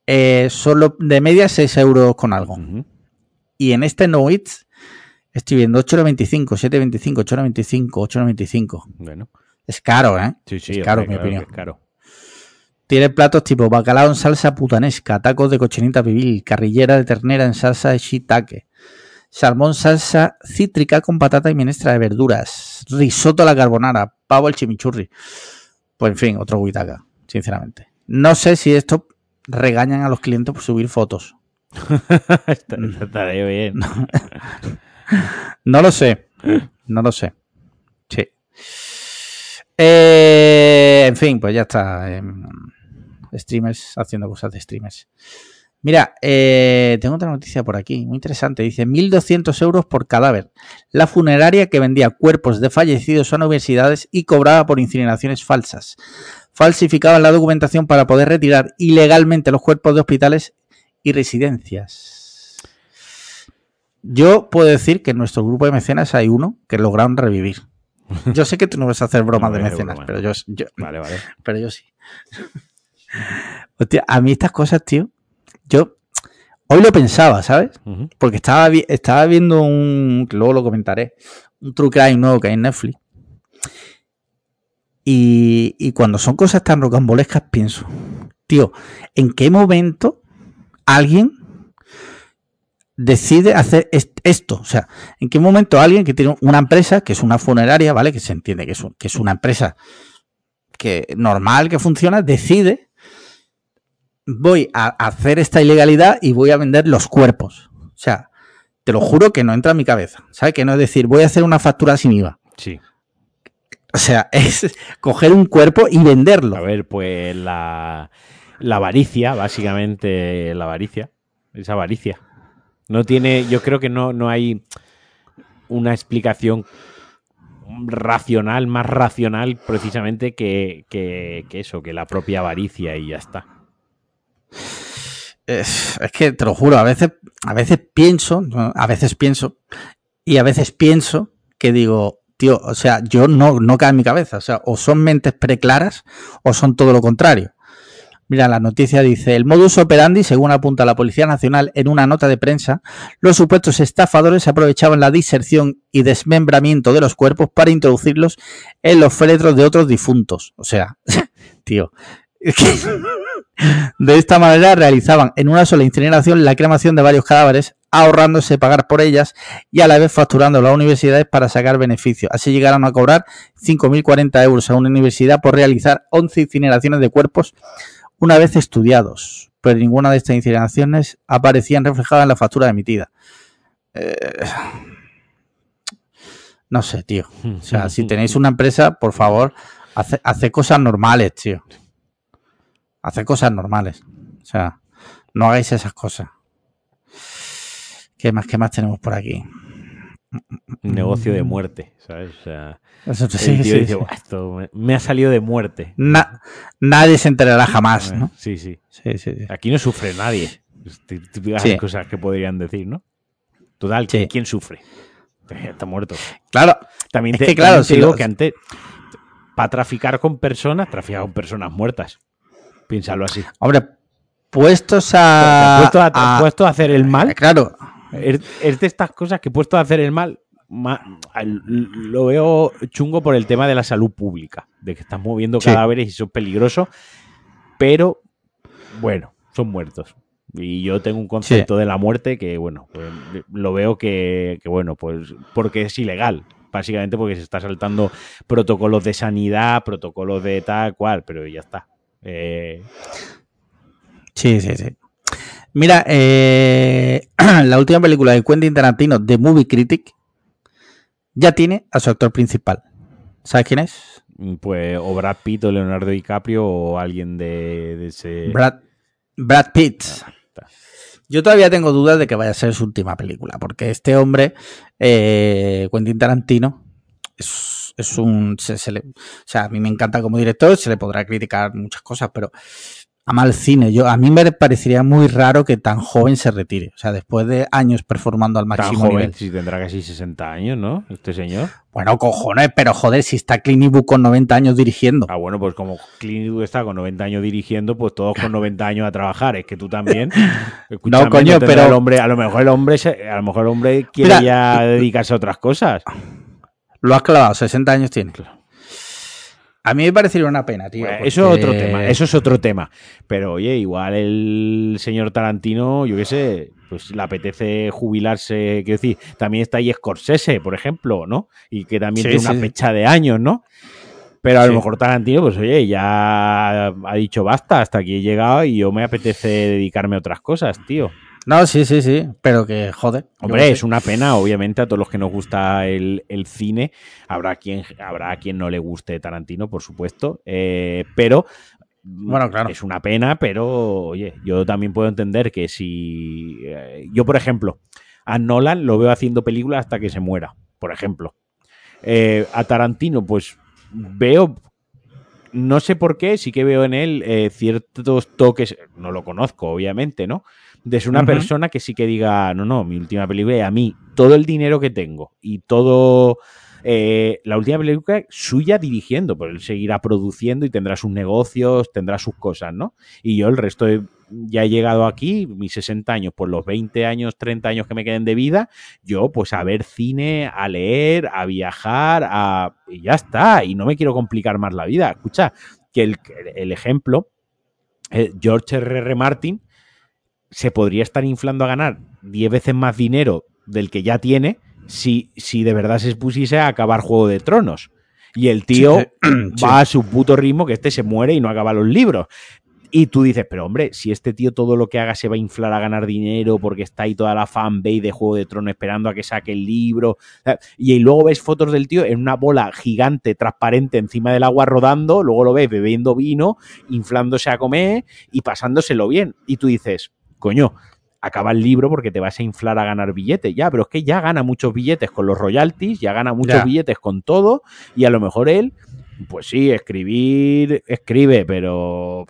Eh, solo de media 6 euros con algo. Y en este No Eats estoy viendo 8,95, 7,25, 8,95, 8,95. Bueno. Es caro, ¿eh? Sí, sí, es caro, en mi opinión. Es caro. Tiene platos tipo bacalao en salsa putanesca, tacos de cochinita pibil, carrillera de ternera en salsa de shiitake, salmón salsa cítrica con patata y menestra de verduras, risotto a la carbonara, pavo al chimichurri. Pues en fin, otro guitaca, sinceramente. No sé si esto regañan a los clientes por subir fotos. Bien. No, lo sé. No lo sé. Sí. Eh, en fin, pues ya está. Em, streamers haciendo cosas de streamers. Mira, eh, tengo otra noticia por aquí, muy interesante. Dice 1.200 euros por cadáver. La funeraria que vendía cuerpos de fallecidos a universidades y cobraba por incineraciones falsas. Falsificaba la documentación para poder retirar ilegalmente los cuerpos de hospitales y residencias. Yo puedo decir que en nuestro grupo de mecenas hay uno que lograron revivir. Yo sé que tú no vas a hacer bromas de mecenas, pero yo, vale, vale. pero yo sí. Hostia, a mí estas cosas, tío, yo hoy lo pensaba, ¿sabes? Porque estaba, estaba viendo un, luego lo comentaré, un true crime nuevo que hay en Netflix. Y, y cuando son cosas tan rocambolescas, pienso, tío, ¿en qué momento alguien decide hacer esto? O sea, ¿en qué momento alguien que tiene una empresa, que es una funeraria, ¿vale? Que se entiende que es, que es una empresa que normal, que funciona, decide voy a hacer esta ilegalidad y voy a vender los cuerpos. O sea, te lo juro que no entra en mi cabeza. ¿Sabes? Que no es decir, voy a hacer una factura sin IVA. Sí. O sea, es coger un cuerpo y venderlo. A ver, pues la, la avaricia, básicamente la avaricia, es avaricia. No tiene, yo creo que no, no hay una explicación racional, más racional precisamente que, que, que eso, que la propia avaricia y ya está. Es, que te lo juro, a veces, a veces pienso, a veces pienso, y a veces pienso que digo, tío, o sea, yo no, no cae en mi cabeza. O sea, o son mentes preclaras o son todo lo contrario. Mira, la noticia dice, el modus operandi, según apunta la Policía Nacional en una nota de prensa, los supuestos estafadores aprovechaban la diserción y desmembramiento de los cuerpos para introducirlos en los féretros de otros difuntos. O sea, tío, de esta manera realizaban en una sola incineración la cremación de varios cadáveres ahorrándose pagar por ellas y a la vez facturando a las universidades para sacar beneficios. Así llegaron a cobrar 5.040 euros a una universidad por realizar 11 incineraciones de cuerpos una vez estudiados, pero ninguna de estas incineraciones aparecían reflejadas en la factura emitida. Eh, no sé, tío. O sea, si tenéis una empresa, por favor, hace, cosas normales, tío. Hace cosas normales. O sea, no hagáis esas cosas. ¿Qué más, qué más tenemos por aquí? Un negocio de muerte, ¿sabes? O sea, el tío dice, esto me, ha salido de muerte. nadie se enterará jamás, ¿no? Sí, sí. Aquí no sufre nadie. Típicas cosas que podrían decir, ¿no? Total, ¿quién sufre? Está muerto. Claro. También te, claro, digo que antes, para traficar con personas, traficar con personas muertas. Piénsalo así. Hombre, puestos a. Puesto a, puesto a hacer el mal. Claro. Es, de estas cosas que puesto a hacer el mal, lo veo chungo por el tema de la salud pública, de que están moviendo cadáveres y son peligrosos, pero bueno, son muertos. Y yo tengo un concepto de la muerte que, bueno, pues, lo veo que, bueno, pues porque es ilegal. Básicamente porque se está saltando protocolos de sanidad, protocolos de tal cual, pero ya está. Eh, sí, sí, sí. Mira, eh, la última película de Quentin Tarantino, The Movie Critic, ya tiene a su actor principal. ¿Sabes quién es? Mm, pues o Brad Pitt o Leonardo DiCaprio o alguien de, ese... Brad, Brad Pitt. Ah, Yo todavía tengo dudas de que vaya a ser su última película, porque este hombre, eh, Quentin Tarantino, es, un... o sea, a mí me encanta como director, se le podrá criticar muchas cosas, pero ama el cine. Yo, a mí me parecería muy raro que tan joven se retire. O sea, después de años performando al máximo tan joven, Si tendrá casi 60 años, ¿no? Este señor. Bueno, cojones, pero joder, si está Clint Eastwood con 90 años dirigiendo. Ah, bueno, pues como Clint Eastwood está con 90 años dirigiendo, pues todos con 90 años a trabajar. Es que tú también. no, coño, pero. El hombre, a lo mejor el hombre, a lo mejor el hombre quiere ya dedicarse a otras cosas. Lo has clavado, 60 años tiene. A mí me parecería una pena, tío. Eso es otro tema, eso es otro tema. Pero oye, igual el señor Tarantino, yo qué sé, pues le apetece jubilarse, quiero decir, también está ahí Scorsese, por ejemplo, ¿no? Y que también tiene una fecha de años, ¿no? Pero a lo mejor Tarantino, pues oye, ya ha dicho basta, hasta aquí he llegado y yo me apetece dedicarme a otras cosas, tío. No, sí, sí, sí, pero que jode. Hombre, es una pena, obviamente, a todos los que nos gusta el, cine. Habrá quien, habrá quien no le guste Tarantino, por supuesto, eh, pero bueno, claro. Es una pena, pero oye, yo también puedo entender que si. Eh, yo, por ejemplo, a Nolan lo veo haciendo películas hasta que se muera, por ejemplo. Eh, a Tarantino, pues veo. No sé por qué, sí que veo en él ciertos toques. No lo conozco, obviamente, ¿no? De ser una persona que sí que diga, no, no, mi última película, a mí todo el dinero que tengo y todo... Eh, la última película suya dirigiendo, pues él seguirá produciendo y tendrá sus negocios, tendrá sus cosas, ¿no? Y yo el resto ya he llegado aquí, mis 60 años, por los 20 años, 30 años que me queden de vida, yo pues a ver cine, a leer, a viajar, a... y ya está, y no me quiero complicar más la vida. Escucha, que el, el ejemplo, eh, George R. R. Martin, se podría estar inflando a ganar 10 veces más dinero del que ya tiene si, si de verdad se expusiese a acabar Juego de Tronos. Y el tío va a su puto ritmo que este se muere y no acaba los libros. Y tú dices, pero hombre, si este tío todo lo que haga se va a inflar a ganar dinero porque está ahí toda la fanbase de Juego de Tronos esperando a que saque el libro. Y luego ves fotos del tío en una bola gigante, transparente, encima del agua rodando. Luego lo ves bebiendo vino, inflándose a comer y pasándoselo bien. Y tú dices, coño, acaba el libro porque te vas a inflar a ganar billetes. Ya, pero es que ya gana muchos billetes con los royalties, ya gana muchos billetes con todo, y a lo mejor él, pues sí, escribir, escribe, pero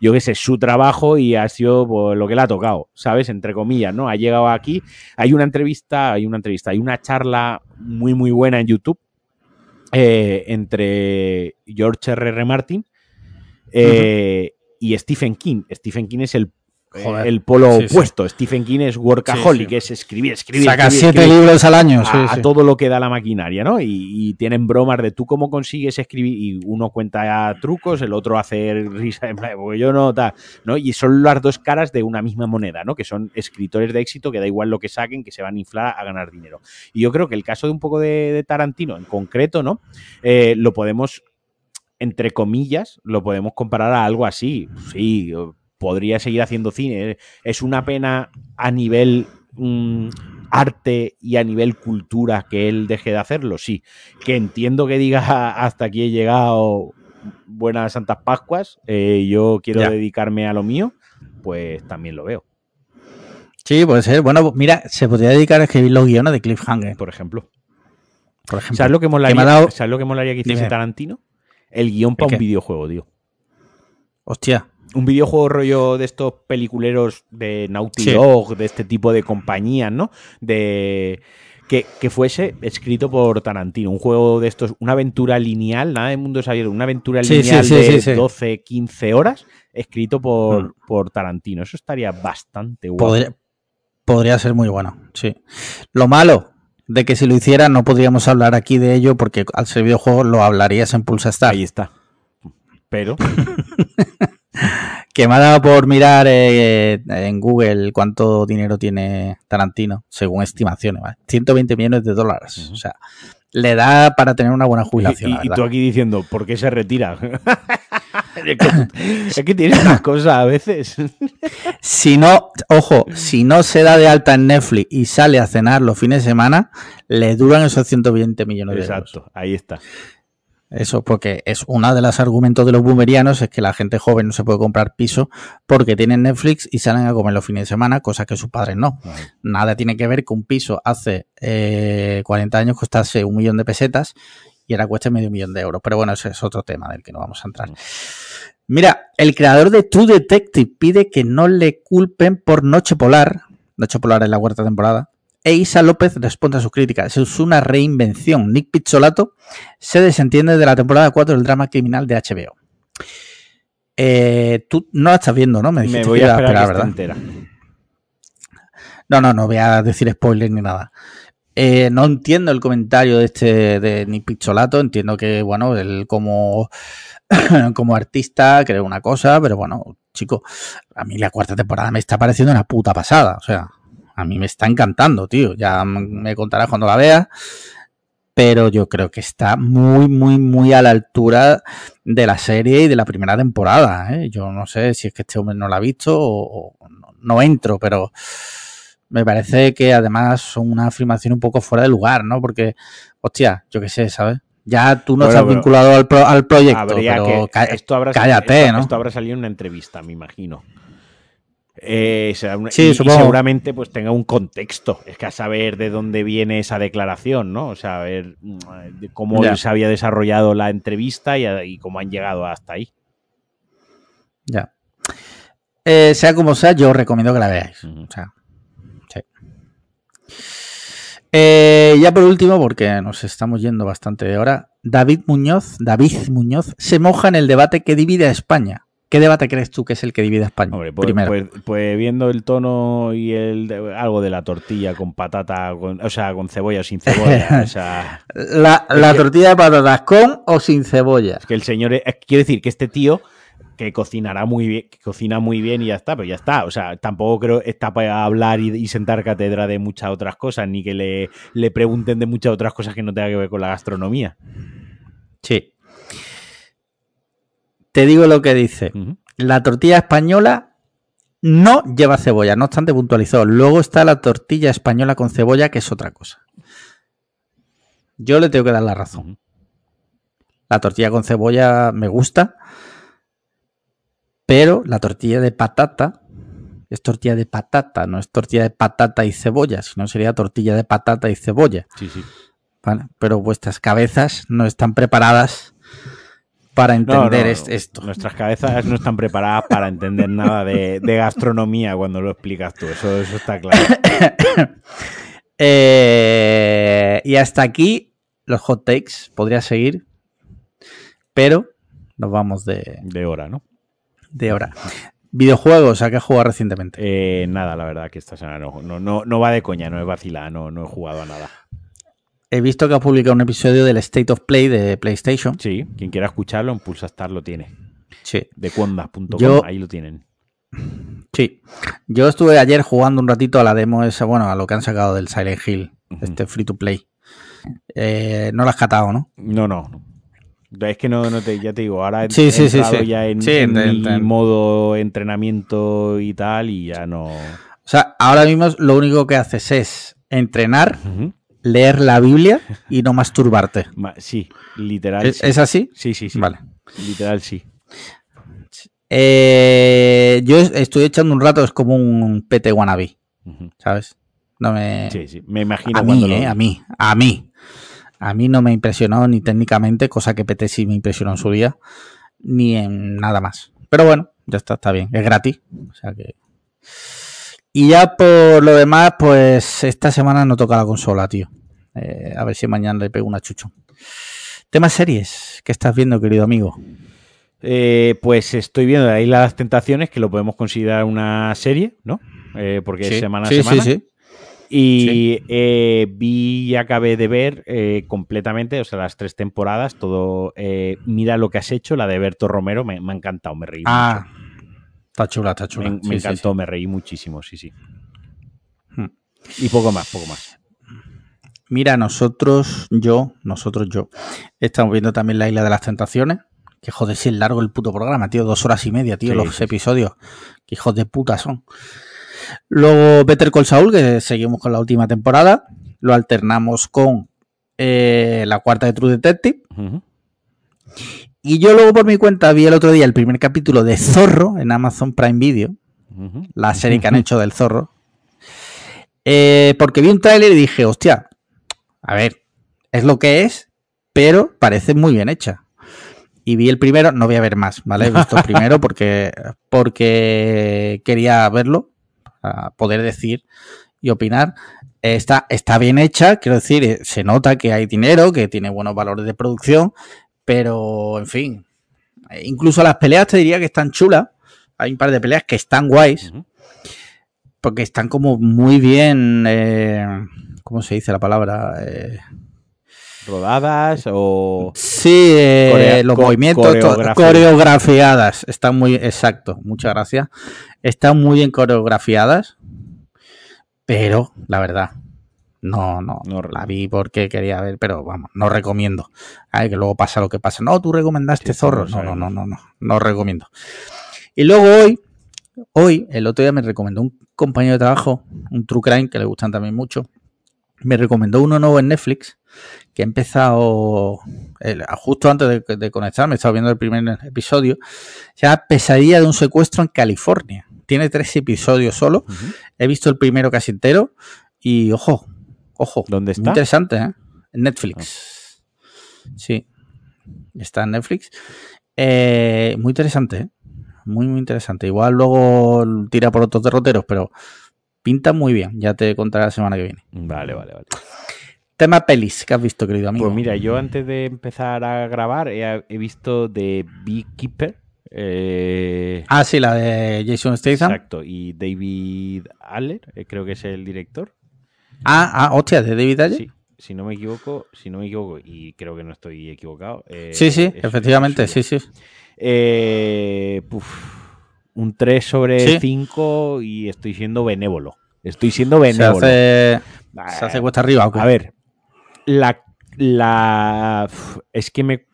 yo qué sé, su trabajo y ha sido pues, lo que le ha tocado, ¿sabes? Entre comillas, ¿no? Ha llegado aquí. Hay una entrevista, hay una entrevista, hay una charla muy, muy buena en YouTube eh, entre George R. R. Martin eh, y Stephen King. Stephen King es el el polo opuesto. Stephen King es workaholic, es escribir, escribir. Saca siete libros al año. A, todo lo que da la maquinaria, ¿no? Y, tienen bromas de tú cómo consigues escribir. Y uno cuenta trucos, el otro hace risa, porque yo no, tal, ¿no? Y son las dos caras de una misma moneda, ¿no? Que son escritores de éxito que da igual lo que saquen, que se van a inflar a ganar dinero. Y yo creo que el caso de un poco de, Tarantino en concreto, ¿no? Eh, lo podemos entre comillas, lo podemos comparar a algo así. Sí, podría seguir haciendo cine. Es una pena a nivel mm, arte y a nivel cultura que él deje de hacerlo, sí. Que entiendo que diga hasta aquí he llegado, buenas Santas Pascuas, eh, yo quiero dedicarme a lo mío, pues también lo veo. Sí, puede ser. Bueno, mira, se podría dedicar a escribir los guiones de Cliffhanger. Por ejemplo. Por ejemplo. ¿Sabes lo que molaría, ¿sabes lo que, molaría que hiciese Tarantino? El guion para un videojuego, tío. Hostia un videojuego rollo de estos peliculeros de Naughty Dog, de este tipo de compañías, ¿no? De que, fuese escrito por Tarantino, un juego de estos, una aventura lineal, nada de mundo abierto, una aventura lineal de 12, 15 horas, escrito por, mm. por Tarantino. Eso estaría bastante bueno. Podría, ser muy bueno, sí. Lo malo de que si lo hiciera no podríamos hablar aquí de ello porque al ser videojuego lo hablarías en Pulsa Star. Ahí está. Pero que me ha dado por mirar eh, en Google cuánto dinero tiene Tarantino, según estimaciones, 120 millones de dólares. O sea, le da para tener una buena jubilación. Y, tú aquí diciendo, ¿por qué se retira? es que tiene unas cosas a veces. si no, ojo, si no se da de alta en Netflix y sale a cenar los fines de semana, le duran esos 120 millones de dólares. Exacto, ahí está. Eso porque es uno de los argumentos de los boomerianos es que la gente joven no se puede comprar piso porque tienen Netflix y salen a comer los fines de semana, cosa que sus padres no. Nada tiene que ver que un piso hace 40 eh, años costase un millón de pesetas y ahora cueste medio millón de euros. Pero bueno, ese es otro tema del que no vamos a entrar. Mira, el creador de True Detective pide que no le culpen por Noche Polar. Noche Polar es la cuarta temporada e Isa López responde a sus críticas. Es una reinvención. Nick Pizzolato se desentiende de la temporada 4 del drama criminal de HBO. Eh, tú no la estás viendo, ¿no? Me, Me voy a esperar, ¿verdad? Entera. No, no, no voy a decir spoiler ni nada. Eh, no entiendo el comentario de este de Nick Pizzolato. Entiendo que, bueno, él como, como artista cree una cosa, pero bueno, chico, a mí la cuarta temporada me está pareciendo una puta pasada. O sea, a mí me está encantando, tío. Ya me contarás cuando la veas. Pero yo creo que está muy, muy, muy a la altura de la serie y de la primera temporada. ¿eh? Yo no sé si es que este hombre no la ha visto o, no, entro, pero me parece que además son una afirmación un poco fuera de lugar, ¿no? Porque, hostia, yo qué sé, ¿sabes? Ya tú no estás vinculado al, al proyecto, pero esto habrá cállate, ¿no? Esto habrá salido en una entrevista, me imagino. Eh, sí, seguramente pues tenga un contexto. Es que a saber de dónde viene esa declaración, ¿no? O sea, a ver mm, cómo se había desarrollado la entrevista y, cómo han llegado hasta ahí. Ya. Eh, sea como sea, yo os recomiendo que la veáis. O sea, sí. Eh, ya por último, porque nos estamos yendo bastante de hora, David Muñoz, David Muñoz se moja en el debate que divide a España. ¿Qué debate crees tú que es el que divide a España? Pues, Primero. Pues, pues, viendo el tono y el algo de la tortilla con patata, o sea, con cebolla o sin cebolla. la, tortilla de patatas con o sin cebolla. Es que el señor, quiero decir que este tío que cocinará muy bien, que cocina muy bien y ya está, pero ya está. O sea, tampoco creo está para hablar y, sentar cátedra de muchas otras cosas, ni que le, le pregunten de muchas otras cosas que no tengan que ver con la gastronomía. Sí, te digo lo que dice. La tortilla española no lleva cebolla, no obstante puntualizó. Luego está la tortilla española con cebolla, que es otra cosa. Yo le tengo que dar la razón. La tortilla con cebolla me gusta, pero la tortilla de patata es tortilla de patata, no es tortilla de patata y cebolla, sino sería tortilla de patata y cebolla. Sí, sí. pero vuestras cabezas no están preparadas para entender esto. Nuestras cabezas no están preparadas para entender nada de, gastronomía cuando lo explicas tú, eso, eso está claro. Eh, y hasta aquí los hot takes, podría seguir, pero nos vamos de... De hora, ¿no? De hora. ¿Videojuegos? ¿A qué has jugado recientemente? Eh, nada, la verdad que esta semana no, no, no, va de coña, no es vacilada, no, no he jugado a nada. He visto que ha publicado un episodio del State of Play de PlayStation. Sí, quien quiera escucharlo en Pulsastar lo tiene. Sí. De cuonda.com, ahí lo tienen. Sí. Yo estuve ayer jugando un ratito a la demo esa, bueno, a lo que han sacado del Silent Hill, este free to play. Eh, no lo has catado, ¿no? No, no. Es que no, no te, ya te digo, ahora he, sí, sí, sí, ya en, mi modo entrenamiento y tal, y ya no. O sea, ahora mismo lo único que haces es entrenar, leer la Biblia y no masturbarte. Sí, literal. ¿Es, así? Sí, sí, sí. Vale. Literal, sí. Eh, yo estoy echando un rato, es como un PT wannabe, ¿sabes? No me... Sí, sí, me imagino. A mí, eh, a mí, a mí. A mí no me ha impresionado ni técnicamente, cosa que PT sí me impresionó en su día, ni en nada más. Pero bueno, ya está, está bien, es gratis. O sea que... Y ya por lo demás, pues esta semana no toca la consola, tío. Eh, a ver si mañana le pego una chucho. Temas series, ¿qué estás viendo, querido amigo? Eh, pues estoy viendo ahí las tentaciones, que lo podemos considerar una serie, ¿no? Eh, porque es semana a semana. Sí, sí. Y eh, vi y acabé de ver eh, completamente, o sea, las tres temporadas, todo. Eh, mira lo que has hecho, la de Berto Romero, me, ha encantado, me reí. Ah, está chula, está chula. Me, encantó, me reí muchísimo, sí, sí. Hmm. Y poco más, poco más. Mira, nosotros, yo, nosotros, yo, estamos viendo también la Isla de las Tentaciones. Que joder, si es largo el puto programa, tío, dos horas y media, tío, los episodios. Que hijos de puta son. Luego Better Call Saul, que seguimos con la última temporada. Lo alternamos con eh, la cuarta de True Detective. Y yo luego por mi cuenta vi el otro día el primer capítulo de Zorro en Amazon Prime Video. La serie que han hecho del Zorro. Eh, porque vi un tráiler y dije, hostia, a ver, es lo que es, pero parece muy bien hecha. Y vi el primero, no voy a ver más, ¿vale? He visto el primero porque, porque quería verlo poder decir y opinar. Está, está bien hecha, quiero decir, eh, se nota que hay dinero, que tiene buenos valores de producción, pero en fin, eh, incluso las peleas te diría que están chulas. Hay un par de peleas que están guays, porque están como muy bien, eh, ¿cómo se dice la palabra? rodadas o sí los movimientos coreografiadas están muy exacto muchas gracias están muy bien coreografiadas, pero la verdad, no, no, no, la vi porque quería ver, pero vamos, no recomiendo. Ay, que luego pasa lo que pasa. No, tú recomendaste Zorro. No, no, no, no, no, no recomiendo. Y luego hoy, hoy, el otro día me recomendó un compañero de trabajo, un True Crime, que le gustan también mucho. Me recomendó uno nuevo en Netflix, que he empezado justo antes de, de conectarme, estaba viendo el primer episodio. Se llama Pesadilla de un secuestro en California tiene tres episodios solo. He visto el primero casi entero y ojo, ojo. ¿Dónde está? Interesante, ¿eh? En Netflix. Ah. Sí, está en Netflix. Eh, muy interesante, ¿eh? Muy, muy interesante. Igual luego tira por otros derroteros, pero pinta muy bien. Ya te contaré la semana que viene. Vale, vale, vale. Tema pelis que has visto, querido amigo. Pues mira, yo antes de empezar a grabar he, he visto The Beekeeper eh, ah, sí, la de Jason Statham. Exacto, y David Aller, eh, creo que es el director. Ah, ah, hostia, de David. Sí, si no me equivoco, si no me equivoco, y creo que no estoy equivocado. Eh, sí, sí, efectivamente, sí, sí. un 3 sobre 5 y estoy siendo benévolo. Estoy siendo benévolo. Se hace, se hace cuesta arriba. A ver, la, la es que me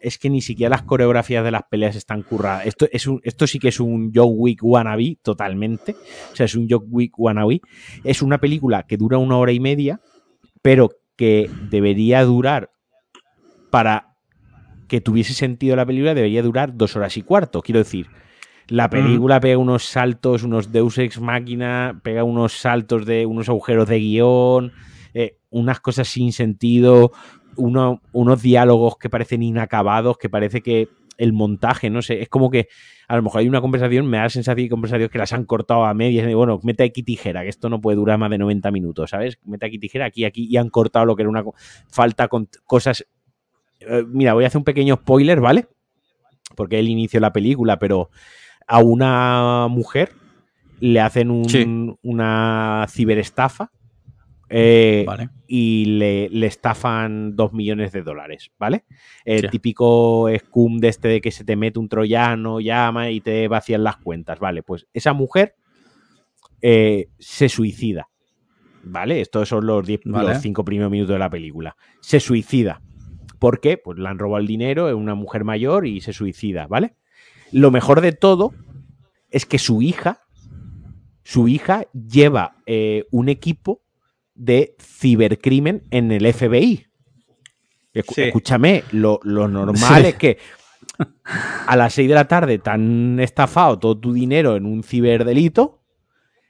es que ni siquiera las coreografías de las peleas están curradas. Esto, es esto sí que es un John Wick wannabe totalmente. O sea, es un John Wick wannabe. Es una película que dura una hora y media, pero que debería durar para que tuviese sentido la película, debería durar dos horas y cuarto. Quiero decir, la película pega unos saltos, unos Deus Ex Máquina, pega unos saltos de unos agujeros de guion, eh, unas cosas sin sentido, unos diálogos que parecen inacabados, que parece que el montaje, no sé, es como que a lo mejor hay una conversación, me da la sensación de conversaciones que las han cortado a medias, bueno, mete aquí tijera, que esto no puede durar más de 90 minutos, ¿sabes? Mete aquí tijera, aquí, aquí, y han cortado lo que era una falta con cosas... Eh, mira, voy a hacer un pequeño spoiler, ¿vale? Porque es el inicio de la película, pero a una mujer le hacen una ciberestafa eh, y le, estafan dos millones de dólares, ¿vale? El típico scum de este de que se te mete un troyano, llama y te vacían las cuentas, ¿vale? Pues esa mujer eh, se suicida, ¿vale? Estos son los, los cinco primeros minutos de la película. Se suicida. ¿Por qué? Pues le han robado el dinero, es una mujer mayor y se suicida, ¿vale? Lo mejor de todo es que su hija, su hija lleva eh, un equipo de cibercrimen en el FBI. Escúchame, lo, normal es que a las 6 de la tarde te han estafado todo tu dinero en un ciberdelito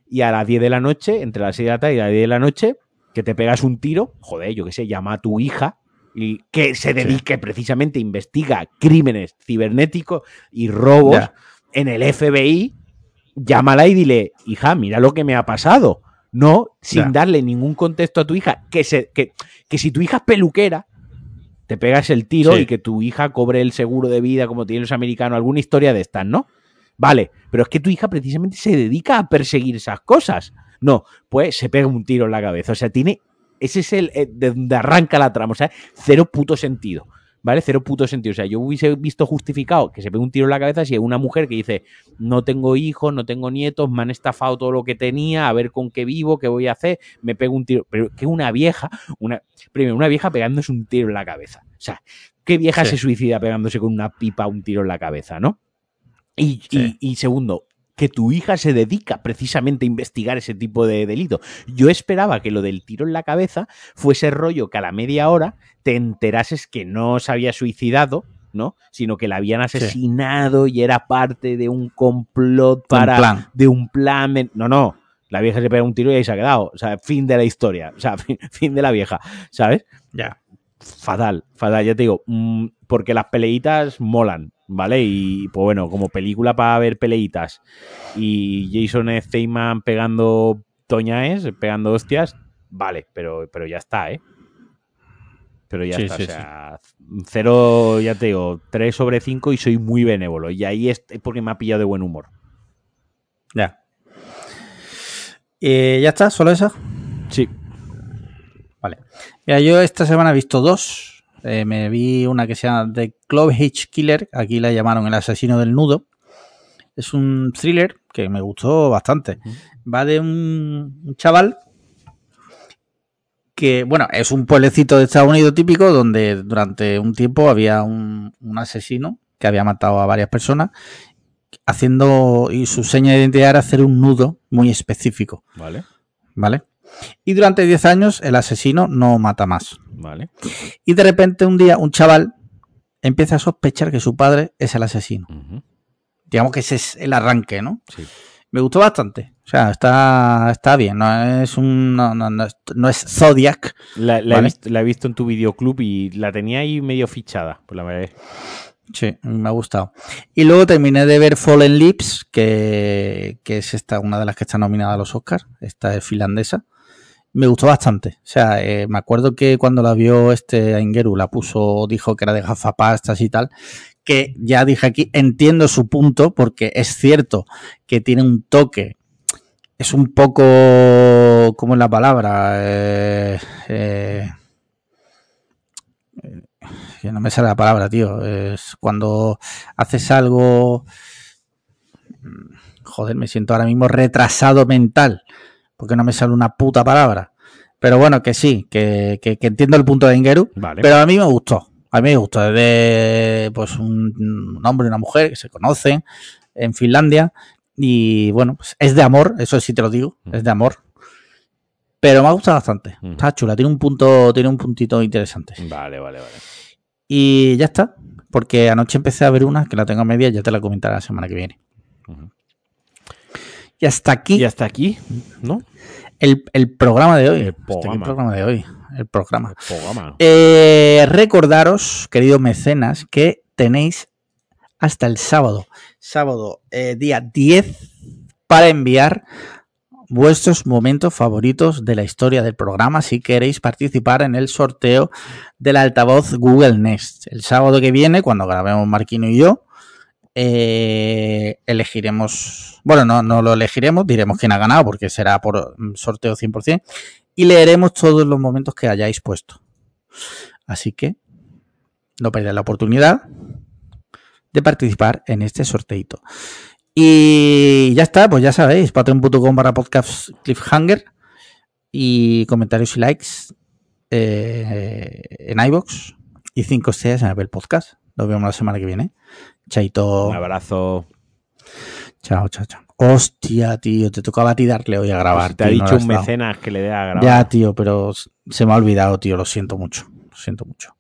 y a las 10 de la noche, entre las 6 de la tarde y las 10 de la noche, que te pegas un tiro, joder, yo qué sé, llama a tu hija y que se dedique precisamente a investigar crímenes cibernéticos y robos en el FBI, llámala y dile, hija, mira lo que me ha pasado. No, sin darle ningún contexto a tu hija, que, se, que, que si tu hija es peluquera, te pegas el tiro y que tu hija cobre el seguro de vida como tienen los americanos, alguna historia de estas, ¿no? Vale, pero es que tu hija precisamente se dedica a perseguir esas cosas. No, pues se pega un tiro en la cabeza. O sea, tiene ese es el eh, de donde arranca la trama. O sea, cero puto sentido. ¿Vale? Cero puto sentido. O sea, yo hubiese visto justificado que se pegue un tiro en la cabeza si hay una mujer que dice, no tengo hijos, no tengo nietos, me han estafado todo lo que tenía, a ver con qué vivo, qué voy a hacer, me pego un tiro. Pero que una vieja, una, primero, una vieja pegándose un tiro en la cabeza. O sea, ¿qué vieja se suicida pegándose con una pipa un tiro en la cabeza, no? y, y, segundo, que tu hija se dedica precisamente a investigar ese tipo de delito. Yo esperaba que lo del tiro en la cabeza fuese rollo que a la media hora te enterases que no se había suicidado, ¿no? Sino que la habían asesinado y era parte de un complot para. plan. De un plan. No, no. La vieja se pega un tiro y ahí se ha quedado. O sea, fin de la historia. O sea, fin, de la vieja. ¿Sabes? Ya. Fatal, fatal, ya te digo. Mm, porque las peleitas molan. ¿Vale? Y pues bueno, como película para ver peleitas y Jason Statham pegando toñaes, pegando hostias, vale, pero, pero ya está, ¿eh? Pero ya está, o sea, cero, ya te digo, 3 sobre 5 y soy muy benévolo. Y ahí es porque me ha pillado de buen humor. Ya. Eh, ¿Ya está? ¿Solo esa? Sí. Vale. Mira, yo esta semana he visto dos. Eh, me vi una que se llama The Club Hitch Killer, aquí la llamaron El asesino del nudo. Es un thriller que me gustó bastante. Va de un, chaval que, bueno, es un pueblecito de Estados Unidos típico donde durante un tiempo había un, un asesino que había matado a varias personas haciendo, y su seña de identidad era hacer un nudo muy específico. Vale. ¿Vale? Y durante 10 años el asesino no mata más. Vale. Y de repente un día un chaval empieza a sospechar que su padre es el asesino. Digamos que ese es el arranque, ¿no? Sí. Me gustó bastante. O sea, está, está bien. No es un. No, no, es, Zodiac. La, he visto, en tu videoclub y la tenía ahí medio fichada, por la verdad. Sí, me ha gustado. Y luego terminé de ver Fallen Lips, que, que es esta, una de las que está nominada a los Oscars. Esta es finlandesa me gustó bastante. O sea, eh, me acuerdo que cuando la vio este Aingeru, la puso, dijo que era de gafapastas y tal, que ya dije aquí, entiendo su punto, porque es cierto que tiene un toque, es un poco, ¿cómo es la palabra? Eh, eh, no me sale la palabra, tío. Es cuando haces algo... Joder, me siento ahora mismo retrasado mental porque no me sale una puta palabra. Pero bueno, que sí, que, entiendo el punto de Ingeru, pero a mí me gustó. A mí me gustó. Desde pues, un, hombre y una mujer que se conocen en Finlandia. Y bueno, pues es de amor, eso sí te lo digo, mm. es de amor. Pero me ha gustado bastante. Mm. Está chula, tiene un punto, tiene un puntito interesante. Vale, vale, vale. Y ya está. Porque anoche empecé a ver una que la tengo a media, ya te la comentaré la semana que viene. Y hasta aquí. Y hasta aquí, ¿no? El, programa de hoy. El programa. de hoy. El programa. Eh, recordaros, queridos mecenas, que tenéis hasta el sábado. Sábado, eh, día 10, para enviar vuestros momentos favoritos de la historia del programa si queréis participar en el sorteo del altavoz Google Nest. El sábado que viene, cuando grabemos Marquino y yo, eh, elegiremos, bueno, no, no lo elegiremos, diremos quién ha ganado porque será por sorteo 100% y leeremos todos los momentos que hayáis puesto. Así que no perdáis la oportunidad de participar en este sorteito. Y ya está, pues ya sabéis, patreon.com barra podcast cliffhanger y comentarios y likes eh, en iBox y 5 estrellas en Apple Podcast. Nos vemos la semana que viene. Chaito. Un abrazo. Chao, chao, chao. Hostia, tío, te tocaba a ti darle hoy a grabar. Pues te ha dicho un mecenas que le dé a grabar. Ya, tío, pero se me ha olvidado, tío, lo siento mucho. Lo siento mucho.